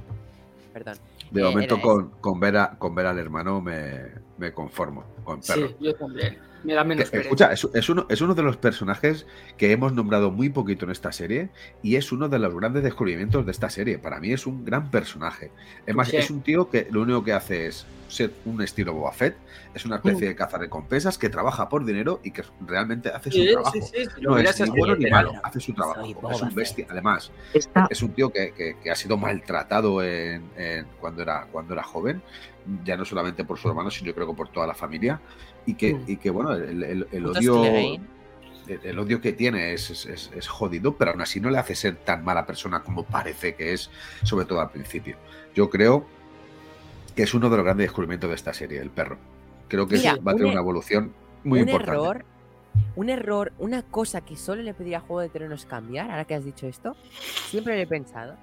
Perdón. De Eh, momento con, con, ver a, con ver al hermano me, me conformo. Con perro. Sí, yo también. Me da menos escucha, es, es uno, es uno de los personajes que hemos nombrado muy poquito en esta serie y es uno de los grandes descubrimientos de esta serie. Para mí es un gran personaje. Es más, Sí. es un tío que lo único que hace es ser un estilo Boba Fett, es una especie de cazarrecompensas que trabaja por dinero y que realmente hace su Sí, trabajo. sí, No es ni bueno ni malo, hace su trabajo. Es un bestia. Además, Está, es un tío que, que- que ha sido maltratado en, en- cuando, era, cuando era joven, ya no solamente por su hermano, sino yo creo que por toda la familia, y que, Mm. y que bueno, el, el- odio, el, el odio que tiene es, es- es- es jodido, pero aún así no le hace ser tan mala persona como parece que es, sobre todo al principio. Yo creo que es uno de los grandes descubrimientos de esta serie, el perro. Creo que Mira, va a tener un e- una evolución muy un importante. error, un error, una cosa que solo le pediría a Juego de Tronos cambiar, ahora que has dicho esto, siempre lo he pensado.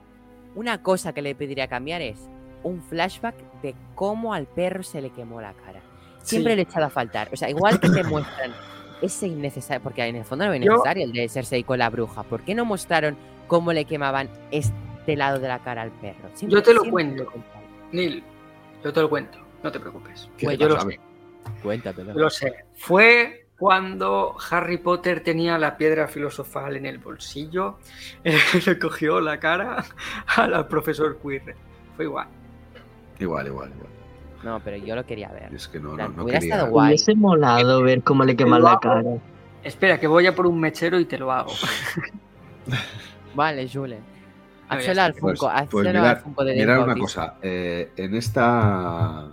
Una cosa que le pediría cambiar es un flashback de cómo al perro se le quemó la cara. Siempre Sí. le he echado a faltar. O sea, igual que te muestran ese innecesario, porque en el fondo no es Yo- necesario el de Cersei con la bruja. ¿Por qué no mostraron cómo le quemaban este lado de la cara al perro? Siempre- te lo cuento. Neil, yo te lo cuento. No te preocupes. ¿Qué Pues te yo lo sé. Cuéntamelo. Yo lo sé. Fue cuando Harry Potter tenía la piedra filosofal en el bolsillo. le cogió la cara al profesor Quirrell. Fue igual. Igual, igual, igual. No, pero yo lo quería ver. Es que no, no, plan, no hubiera quería. estado guay. Hubiese molado ver cómo le queman la cara. Espera, que voy a por un mechero y te lo hago. Vale, ver, Hazlo al Pues, Funko, pues hazlo al Funko de mirad una cosa. eh, en esta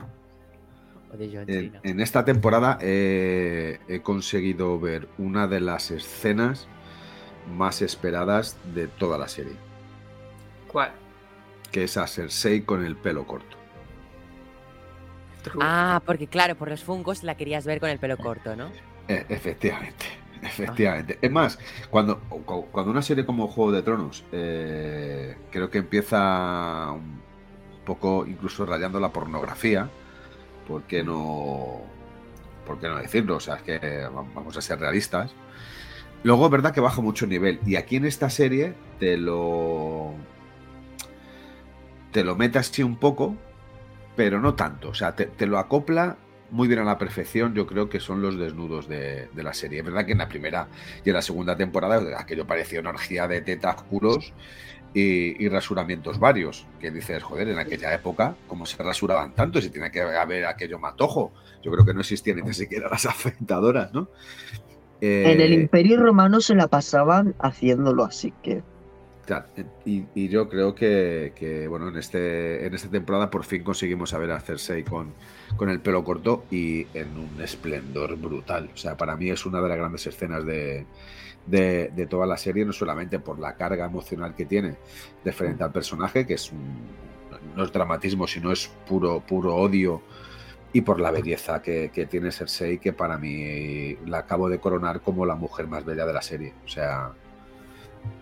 en esta temporada eh, he conseguido ver una de las escenas más esperadas de toda la serie, ¿Cuál? que es a Cersei con el pelo corto. Ah, porque claro, por los Funkos la querías ver con el pelo corto, ¿no? Eh, efectivamente, efectivamente. Es más, cuando, cu- cuando una serie como Juego de Tronos eh, creo que empieza un poco incluso rayando la pornografía, ¿por qué no, por qué no decirlo? O sea, es que va- vamos a ser realistas. Luego es verdad que baja mucho el nivel. Y aquí en esta serie te lo. Te lo mete así un poco, pero no tanto. O sea, te, te lo acopla muy bien a la perfección. Yo creo que son los desnudos de, de la serie. Es verdad que en la primera y en la segunda temporada aquello parecía una orgía de tetas culos y, y rasuramientos varios. Que dices, joder, en aquella época, ¿cómo se rasuraban tanto? Si tiene que haber aquello matojo. Yo creo que no existían ni siquiera las afeitadoras, ¿no? En el Eh, Imperio Romano se la pasaban haciéndolo así que. Y, y yo creo que, que, bueno, en, este, en esta temporada por fin conseguimos a Cersei con, con el pelo corto y en un esplendor brutal. O sea, para mí es una de las grandes escenas de, de, de toda la serie, no solamente por la carga emocional que tiene de frente al personaje, que es un, no es dramatismo, sino es puro, puro odio, y por la belleza que, que tiene Cersei, que para mí la acabo de coronar como la mujer más bella de la serie. O sea,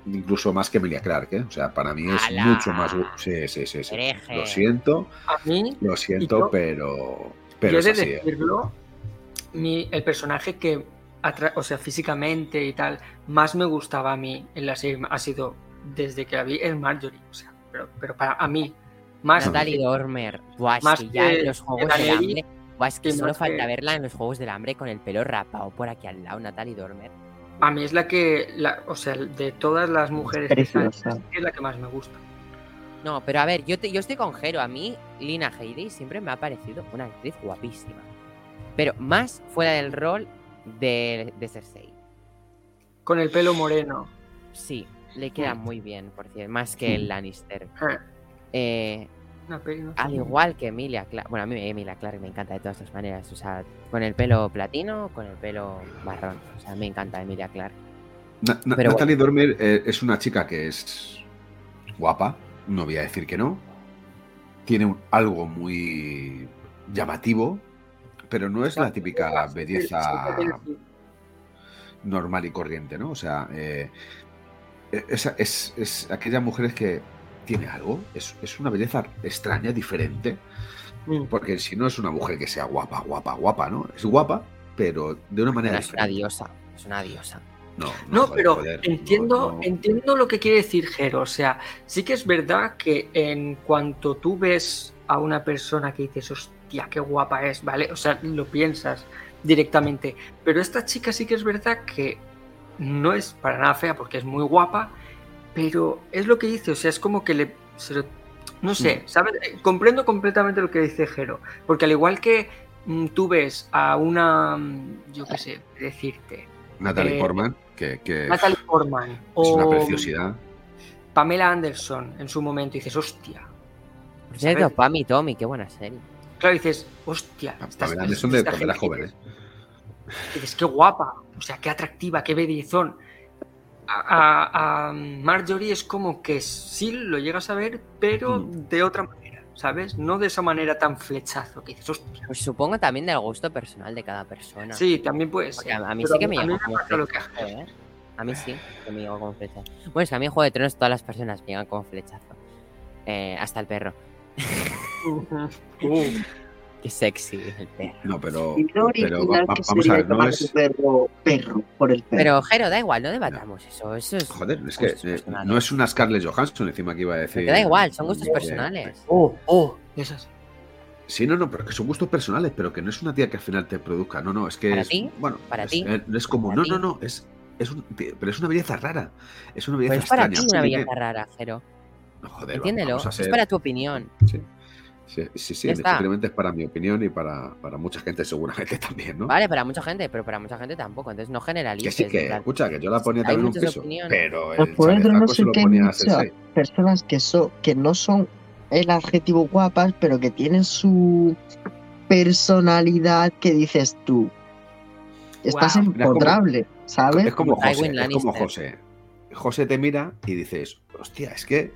incluso más que Emilia Clarke, ¿eh? O sea, para mí es ¡Hala! mucho más. Sí, sí, sí. sí. Lo siento, A mí, lo siento, yo- pero. Pero yo es de así. ¿eh? decirlo, mi- el personaje que, o sea, físicamente y tal, más me gustaba a mí en la serie ha sido desde que la vi es Marjorie. O sea, pero, pero para a mí, más Natalie Dormer. Buah, es más que ya que en los Juegos del Hambre. Buah, es que solo falta que- verla en los Juegos del Hambre con el pelo rapado por aquí al lado, Natalie Dormer. A mí es la que, la- o sea, de todas las mujeres que están, Preciosa. es la que más me gusta. No, pero a ver, yo, te- yo estoy con Jero. A mí, Lina Headey siempre me ha parecido una actriz guapísima. Pero más fuera del rol de, de Cersei. Con el pelo moreno. Sí, le queda muy bien, por cierto. Más que el Lannister. Eh, Eh, una peli, no sé. al igual que Emilia Clarke. Bueno, a mí Emilia Clarke me encanta de todas las maneras. O sea, con el pelo platino, con el pelo marrón. O sea, me encanta Emilia. Na- Na- Pero Natalie Dormer eh, es una chica que es guapa, no voy a decir que no. Tiene un- algo muy llamativo, pero no es la típica belleza normal y corriente, ¿no? O sea, eh, es, es- es aquellas mujeres que tiene algo, es, es una belleza extraña, diferente, Mm. porque si no es una mujer que sea guapa, guapa, guapa, ¿no? Es guapa, pero de una manera Pero es una diosa. Es una diosa. No, No, joder, pero entiendo, no, no. entiendo lo que quiere decir Jero. O sea, sí que es verdad que en cuanto tú ves a una persona que dices, hostia, qué guapa es, ¿vale? O sea, lo piensas directamente. Pero esta chica sí que es verdad que no es para nada fea porque es muy guapa, pero es lo que dice, o sea, es como que le... se lo- no sé, Mm. ¿sabes? Eh, Comprendo completamente lo que dice Jero. Porque al igual que mm, tú ves a una, mm, yo qué sé, decirte, Natalie eh, Portman, que, que Natalie Portman es o una preciosidad. Pamela Anderson en su momento y dices, hostia. Por cierto. Pam y Tommy, qué buena serie. Claro, dices, hostia. Pa- estas- Pamela Anderson de gente joven, ¿eh? dices- Dices, qué guapa, o sea, qué atractiva, qué bellezón. A, a- Marjorie es como que sí lo llegas a ver, pero Mm. de otra manera, ¿sabes? No de esa manera tan flechazo que dices, hostia. Pues supongo también del gusto personal de cada persona. Sí, también puede Porque ser. a, a mí pero sí que me llegó como flechazo, ¿eh? A mí sí, que me llegó como flechazo. Bueno, es que a mí en Juego de Tronos todas las personas me llegan como flechazo. Eh, hasta el perro. Ujú. Uh, Qué sexy el perro. No, pero, pero va- vamos a ver, no es. tu perro perro por el perro. Pero, Jero, da igual, no debatamos eso. Eso es. Joder, es que eh, no es una Scarlett Johansson encima que iba a decir. Pero da igual, son gustos Eh, personales. oh, oh, esas. Sí, no, no, pero que son gustos personales, pero que no es una tía que al final te produzca. No, no, es que ¿Para es. ti? Bueno, ¿Para es, ti? eh, es como. ¿Para No, no, no, es. Es un, pero es una belleza rara. Es una belleza Pero es para extraña. ti una belleza rara, Jero. No, joder, Entiéndelo. Es para tu opinión. Sí. Sí, sí, sí, simplemente es para mi opinión y para, para mucha gente seguramente también, ¿no? Vale, para mucha gente, pero para mucha gente tampoco. Entonces no Que generalices. sí, que en plan, escucha, que yo la ponía Hay también un piso, opiniones. pero Pues el por eso no sé muchas Sensei. personas que son, que no son el adjetivo guapas, pero que tienen su personalidad que dices tú. Estás Guau. empotrable, ¿sabes? Es como José, es como. José. José te mira y dices, hostia, es que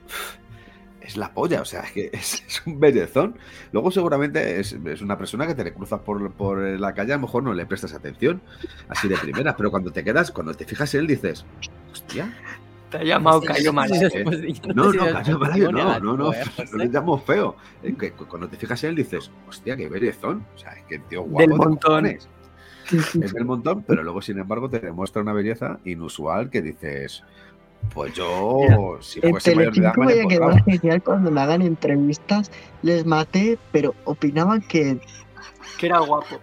es la polla, o sea, es que es, es un bellezón. Luego seguramente es, es una persona que te le cruzas por, por la calle, a lo mejor no le prestas atención, así de primera, pero cuando te quedas, cuando te fijas en él, dices, hostia, Te ha llamado Cayo sí, Mal. sí, eh. después de- yo no, no, Cayo positivo Malayo, no, no, no, negativo, ¿eh, no le llamo feo. Es que cuando te fijas en él, dices, hostia, qué bellezón, o sea, es que el tío guapo Del de montón. es del montón, pero luego, sin embargo, te demuestra una belleza inusual que dices, pues yo, si En fuese mayor de edad, me voy la a quedar genial cuando me hagan entrevistas. Les maté, pero opinaban que Que era guapo.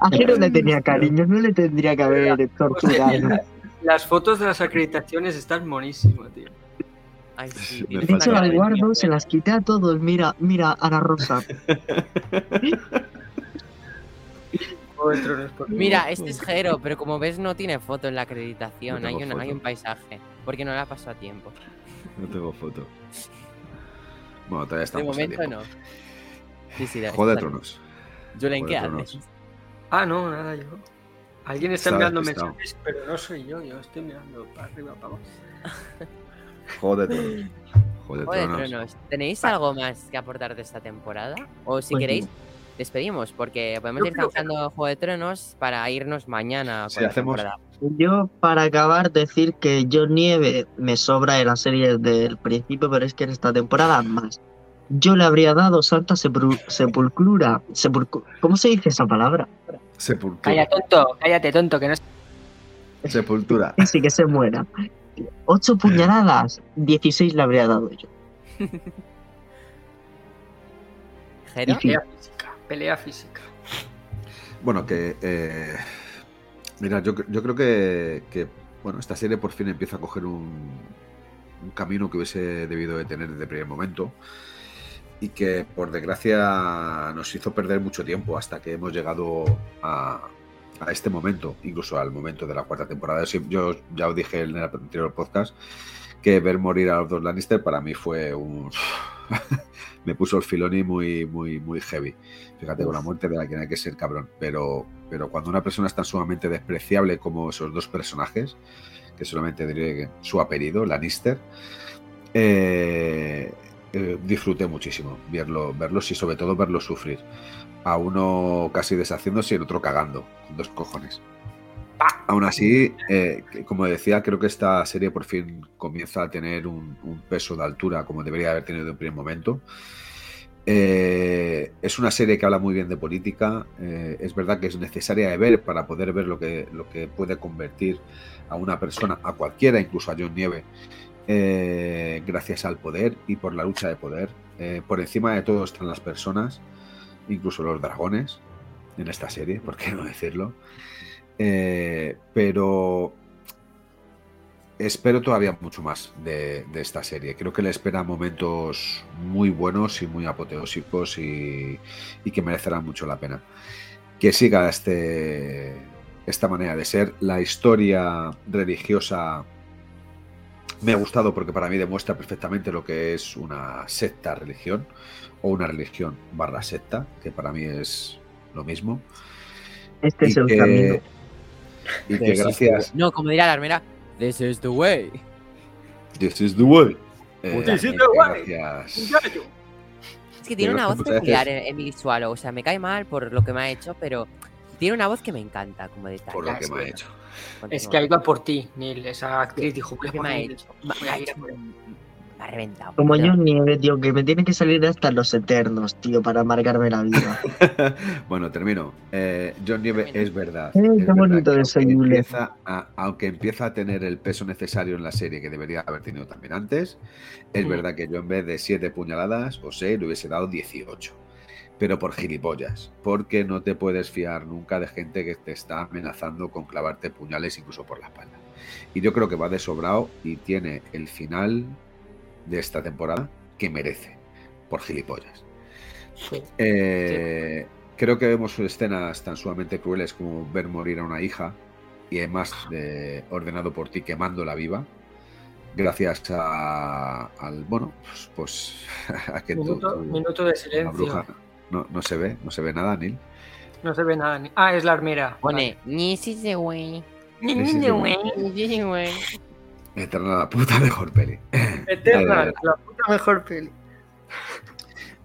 a que no le tenía cariño, no le tendría que haber torturado. Las fotos de las acreditaciones están monísimas, tío. Ay, sí, Me De hecho, de guardo, se las quité a todos. Mira, mira, Ana Rosa. Mira, este es Jero, pero como ves no tiene foto en la acreditación. No hay, una- hay un paisaje, porque no la pasó a tiempo. No tengo foto. Bueno, todavía De estamos a momento tiempo. no. Sí, sí, de- de Tronos. Julen, ¿qué de haces? Ah, no, nada, yo. Alguien está enviando mensajes, pero no soy yo. Yo estoy mirando para arriba, para abajo. Juego de Tronos. De de Tronos. Tronos. ¿Tenéis algo más que aportar de esta temporada? O si queréis. Despedimos, porque podemos Yo ir que zanjando Juego de Tronos para irnos mañana con Sí, la hacemos- temporada. Yo, para acabar, decir que John Nieve me sobra de la serie del principio, pero es que en esta temporada más. Yo le habría dado Santa Sepul- Sepulcura. Sepulcru- ¿Cómo se dice esa palabra? Sepultura. Calla, tonto, cállate, tonto, que no es. Sepultura. Sí, que se muera. Ocho puñaladas, 16 le habría dado yo. ¿Jero? Pelea física. Bueno, que. eh, mira, yo, yo creo que, Bueno, esta serie por fin empieza a coger un, un camino que hubiese debido de tener desde el primer momento. Y que por desgracia nos hizo perder mucho tiempo hasta que hemos llegado a, a este momento, incluso al momento de la cuarta temporada. Yo ya os dije en el anterior podcast que ver morir a los dos Lannister para mí fue un. me puso el filoni muy, muy, muy heavy. Fíjate, con la muerte de la quien hay que ser cabrón. Pero, pero cuando una persona es tan sumamente despreciable como esos dos personajes, que solamente diré que su apellido, Lannister, eh, eh, disfruté muchísimo verlo, verlos y sobre todo verlos sufrir. A uno casi deshaciéndose y el otro cagando, con dos cojones. Aún así, eh, como decía, creo que esta serie por fin comienza a tener un, peso de altura como debería haber tenido en primer momento. Eh, es una serie que habla muy bien de política. eh, es verdad que es necesaria de ver para poder ver lo que, lo que puede convertir a una persona, a cualquiera, incluso a John Nieve, gracias al poder y por la lucha de poder. Por encima de todo están las personas, incluso los dragones, en esta serie, por qué no decirlo. Eh, pero espero todavía mucho más de, de esta serie. Creo que le esperan momentos muy buenos y muy apoteósicos y, y que merecerán mucho la pena. Que siga este, esta manera de ser. La historia religiosa me ha gustado porque para mí demuestra perfectamente lo que es una secta religión o una religión barra secta, que para mí es lo mismo. Este Y es el que, camino. Y que gracias. No, como dirá la armera, this is the way. This is the way. Eh, This is que the way. gracias. Es que tiene una que voz peculiar Emily Swallow. O sea, me cae mal por lo que me ha hecho, pero tiene una voz que me encanta como detalle. Por lo Ya, que es me ha que- hecho. Es que ha ido a por ti, Neil. Esa actriz dijo, voy a ¿Qué por me ha hecho? Me, ha reventado. Como John Nieve, tío, que me tiene que salir hasta los eternos, tío, para amargarme la vida. bueno, termino. Eh, John Nieve es verdad. Eh, es qué verdad bonito que ese aunque empieza a, aunque empieza a tener el peso necesario en la serie que debería haber tenido también antes, es Mm. verdad que yo en vez de 7 puñaladas o 6 le hubiese dado 18. Pero por gilipollas. Porque no te puedes fiar nunca de gente que te está amenazando con clavarte puñales incluso por la espalda. Y yo creo que va de sobrado y tiene el final de esta temporada que merece, por gilipollas. Eh, creo que vemos escenas tan sumamente crueles como ver morir a una hija y además eh, ordenado por ti quemándola viva. Gracias a, al, bueno, pues, pues a que Minuto, tú- minuto de silencio. bruja no, no se ve, no se ve nada, Neil. No se ve nada. ni- Ah, es la armera. Pone, ni si se güey. ni si se güey. Eterna, la puta mejor peli. Eternal, la puta mejor peli.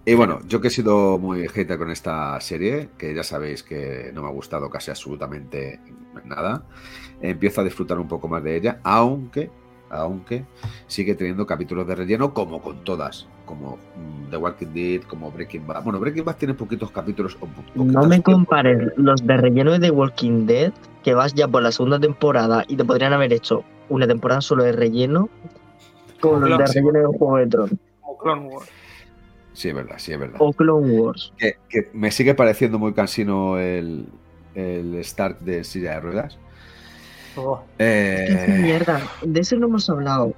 Y bueno, yo que he sido muy hater con esta serie, que ya sabéis que no me ha gustado casi absolutamente nada, empiezo a disfrutar un poco más de ella, aunque, aunque sigue teniendo capítulos de relleno como con todas, como mm, The Walking Dead, como Breaking Bad. Bueno, Breaking Bad tiene poquitos capítulos. po- No me compares los de relleno de The Walking Dead, que vas ya por la segunda temporada y te podrían haber hecho una temporada solo de relleno, con los de relleno de Juego de Tronos Como Clone Wars. Sí, es verdad, sí, es verdad. o Clone Wars. Que, que me sigue pareciendo muy cansino el, el Stark de silla de ruedas. Oh, Eh, Es que mierda, de eso no hemos hablado.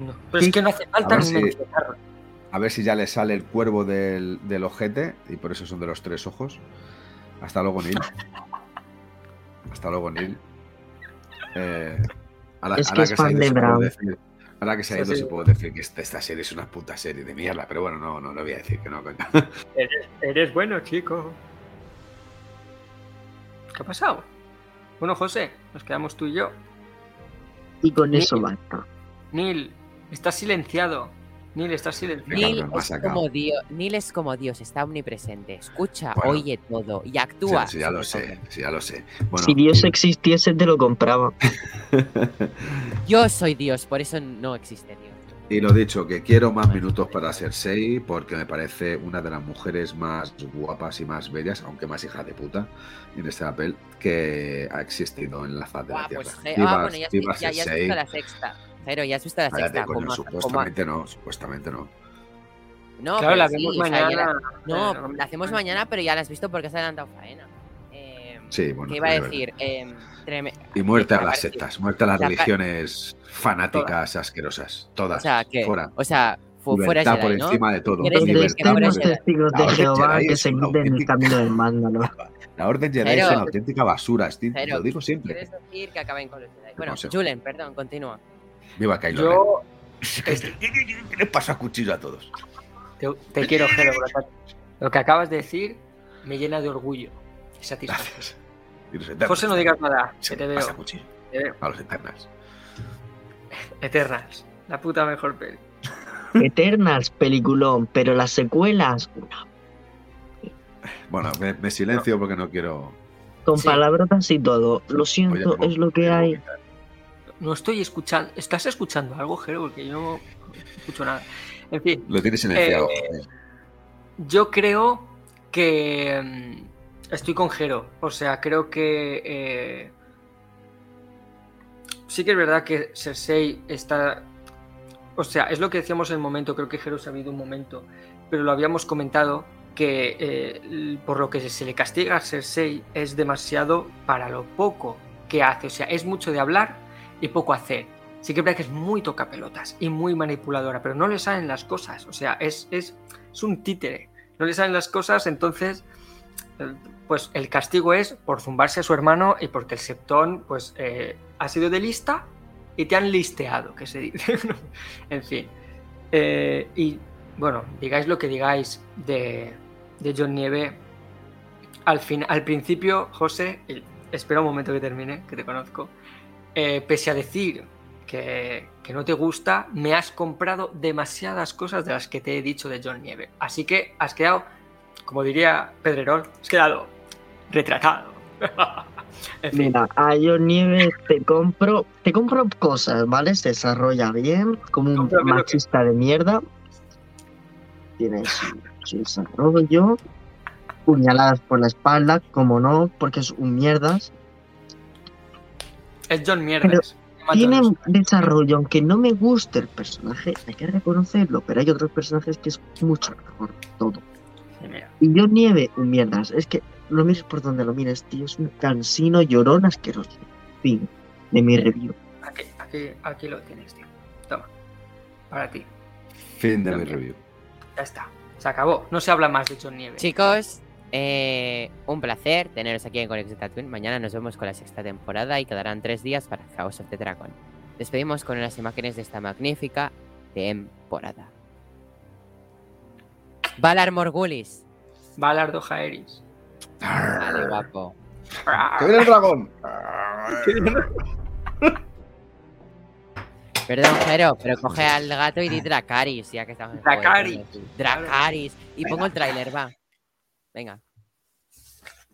no. Pero es que no hace falta ver ni si-. A ver si ya le sale el cuervo del, del ojete, y por eso son de los tres ojos. Hasta luego, Neil. Hasta luego, Neil. Eh, ahora, Es que es se ha fan ido, de sí puedo Brown. decir- ahora que se ha ido, sí. sí puedo decir que esta, esta serie es una puta serie de mierda, pero bueno, no, no le voy a decir que no, coño. Eres, eres bueno, chico. ¿Qué ha pasado? Bueno, José, nos quedamos tú y yo. Y con eso basta. Neil, estás silenciado. Neil, silenciado. Venga, Neil es, como Dios, Neil es como Dios, está omnipresente, escucha, Bueno. oye todo y actúa. sí, ya lo sé, sí, ya lo sé. Bueno, Si Dios existiese, te lo compraba. Yo soy Dios, por eso no existe Dios. Y lo dicho, que quiero más minutos para Cersei porque me parece una de las mujeres más guapas y más bellas, aunque más hija de puta, en este papel que ha existido en la faz de la Ah, tierra. pues, Je- Viva- ah, bueno, ya, ya- ya visto la sexta. Jero, ya has visto la sexta. coño, supuestamente no, supuestamente no. no, claro, la sí, vemos o sea, mañana. la- no, pero- la hacemos mañana, pero ya la has visto porque has adelantado faena. Eh, Sí, bueno. ¿Qué iba a es decir? Eh, treme- Y muerte a la las sectas, muerte a las la religiones fanáticas asquerosas, todas. O sea, que, fuera. o sea, fu- fuera por Jedi, ¿no? encima de todo. ¿Quieres Donde decir que estén fuera los Jedi? testigos La de orden Jehová que es se una quiten el auténtica- camino del mándalo. La orden Jedi es Pero- una auténtica basura, estoy- Pero- lo digo siempre. ¿Quieres decir que acaben con los Jedi? Bueno. Julen, perdón, continúa. Viva Kylo Ren. Yo ¿Qué les pasa a cuchillo a todos? te, te quiero, Jero. lo que- acabas de decir me llena de orgullo y satisfacción. José, no digas nada, Se que te veo. pasa cuchillo. te veo. A los Eternals. Eternals, la puta mejor peli. Eternals, peliculón, pero las secuelas, Bueno, me, me silencio porque no quiero. con Sí. palabrotas y todo. Lo siento, es lo que hay. No estoy escuchando. ¿Estás escuchando algo, Jero? Porque yo no escucho nada. En fin, Lo tienes silenciado. Eh, yo creo que mm, estoy con Jero. O sea, creo que eh, sí que es verdad que Cersei está. O sea, es lo que decíamos en el momento. Creo que Jero se ha habido un momento, pero lo habíamos comentado que eh, por lo que se le castiga a Cersei es demasiado para lo poco que hace. O sea, es mucho de hablar y poco hacer. Sí que es que es muy tocapelotas y muy manipuladora, pero no le salen las cosas. O sea, es, es, es un títere. No le salen las cosas, entonces, pues el castigo es por zumbarse a su hermano y porque el septón, pues, eh, ha sido de lista y te han listeado, que se dice. en fin. Eh, y bueno, digáis lo que digáis de, de John Nieve. Al, fin, al principio, José, espera un momento que termine, que te conozco. Eh, pese a decir que, que no te gusta, me has comprado demasiadas cosas de las que te he dicho de John Nieve. Así que has quedado, como diría Pedrerol, has quedado retratado. en fin, Mira, a John Nieves te compro, te compro cosas, ¿vale? Se desarrolla bien, como un Cómprame lo que- machista de mierda. Tiene su, su desarrollo. Puñaladas por la espalda, como no, porque es un mierdas. Es John Mierdas. Macho Tiene un desarrollo, aunque no me guste el personaje, hay que reconocerlo, pero hay otros personajes que es mucho mejor todo. Y John Nieve, un mierdas. Es que lo mires por donde lo mires, tío. Es un cansino llorón asqueroso. Fin de mi review. aquí, aquí, aquí lo tienes, tío. Toma. Para ti. Fin de mi review. Ya está. Se acabó. No se habla más de John Nieve. Chicos, eh, un placer teneros aquí en Conexión Tatooine. Mañana nos vemos con la sexta temporada y quedarán tres días para Chaos of the Dragon. Despedimos con unas imágenes de esta magnífica temporada. Valar Morgulis. Valar Dohaeris. Vale, guapo. ¡Que viene el dragón! Perdón, Jero, pero coge al gato y di Dracaris, ya que estamos en tronos. Dracaris. Y pongo el tráiler, va. Venga.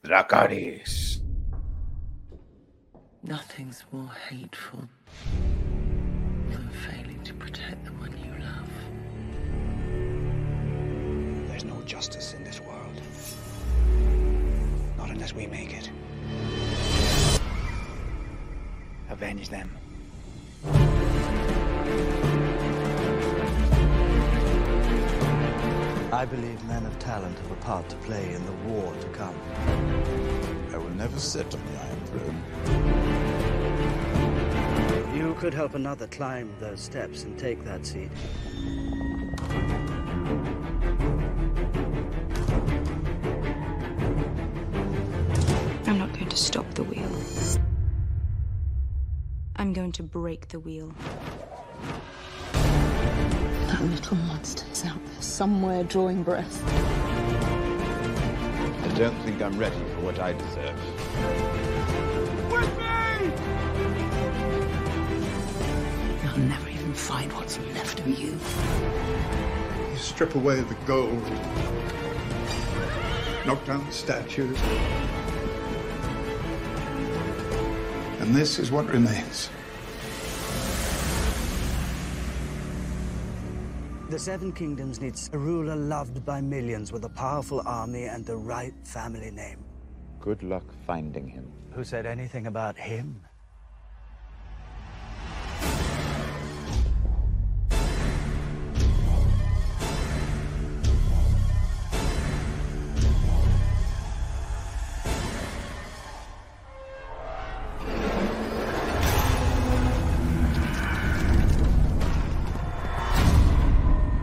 Dracaris. Nothing's more hateful than failing to protect the one you love. There's no justice in this world. Not unless we make it. Avenge them. I believe men of talent have a part to play in the war to come. I will never sit on the Iron Throne. You could help another climb those steps and take that seat. I'm not going to stop the wheel. I'm going to break the wheel. That little monster is out there somewhere drawing breath. I don't think I'm ready for what I deserve. With me! You'll never even find what's left of you. You strip away the gold, knock down the statues, and this is what remains. The Seven Kingdoms needs a ruler loved by millions with a powerful army and the right family name. Good luck finding him. Who said anything about him?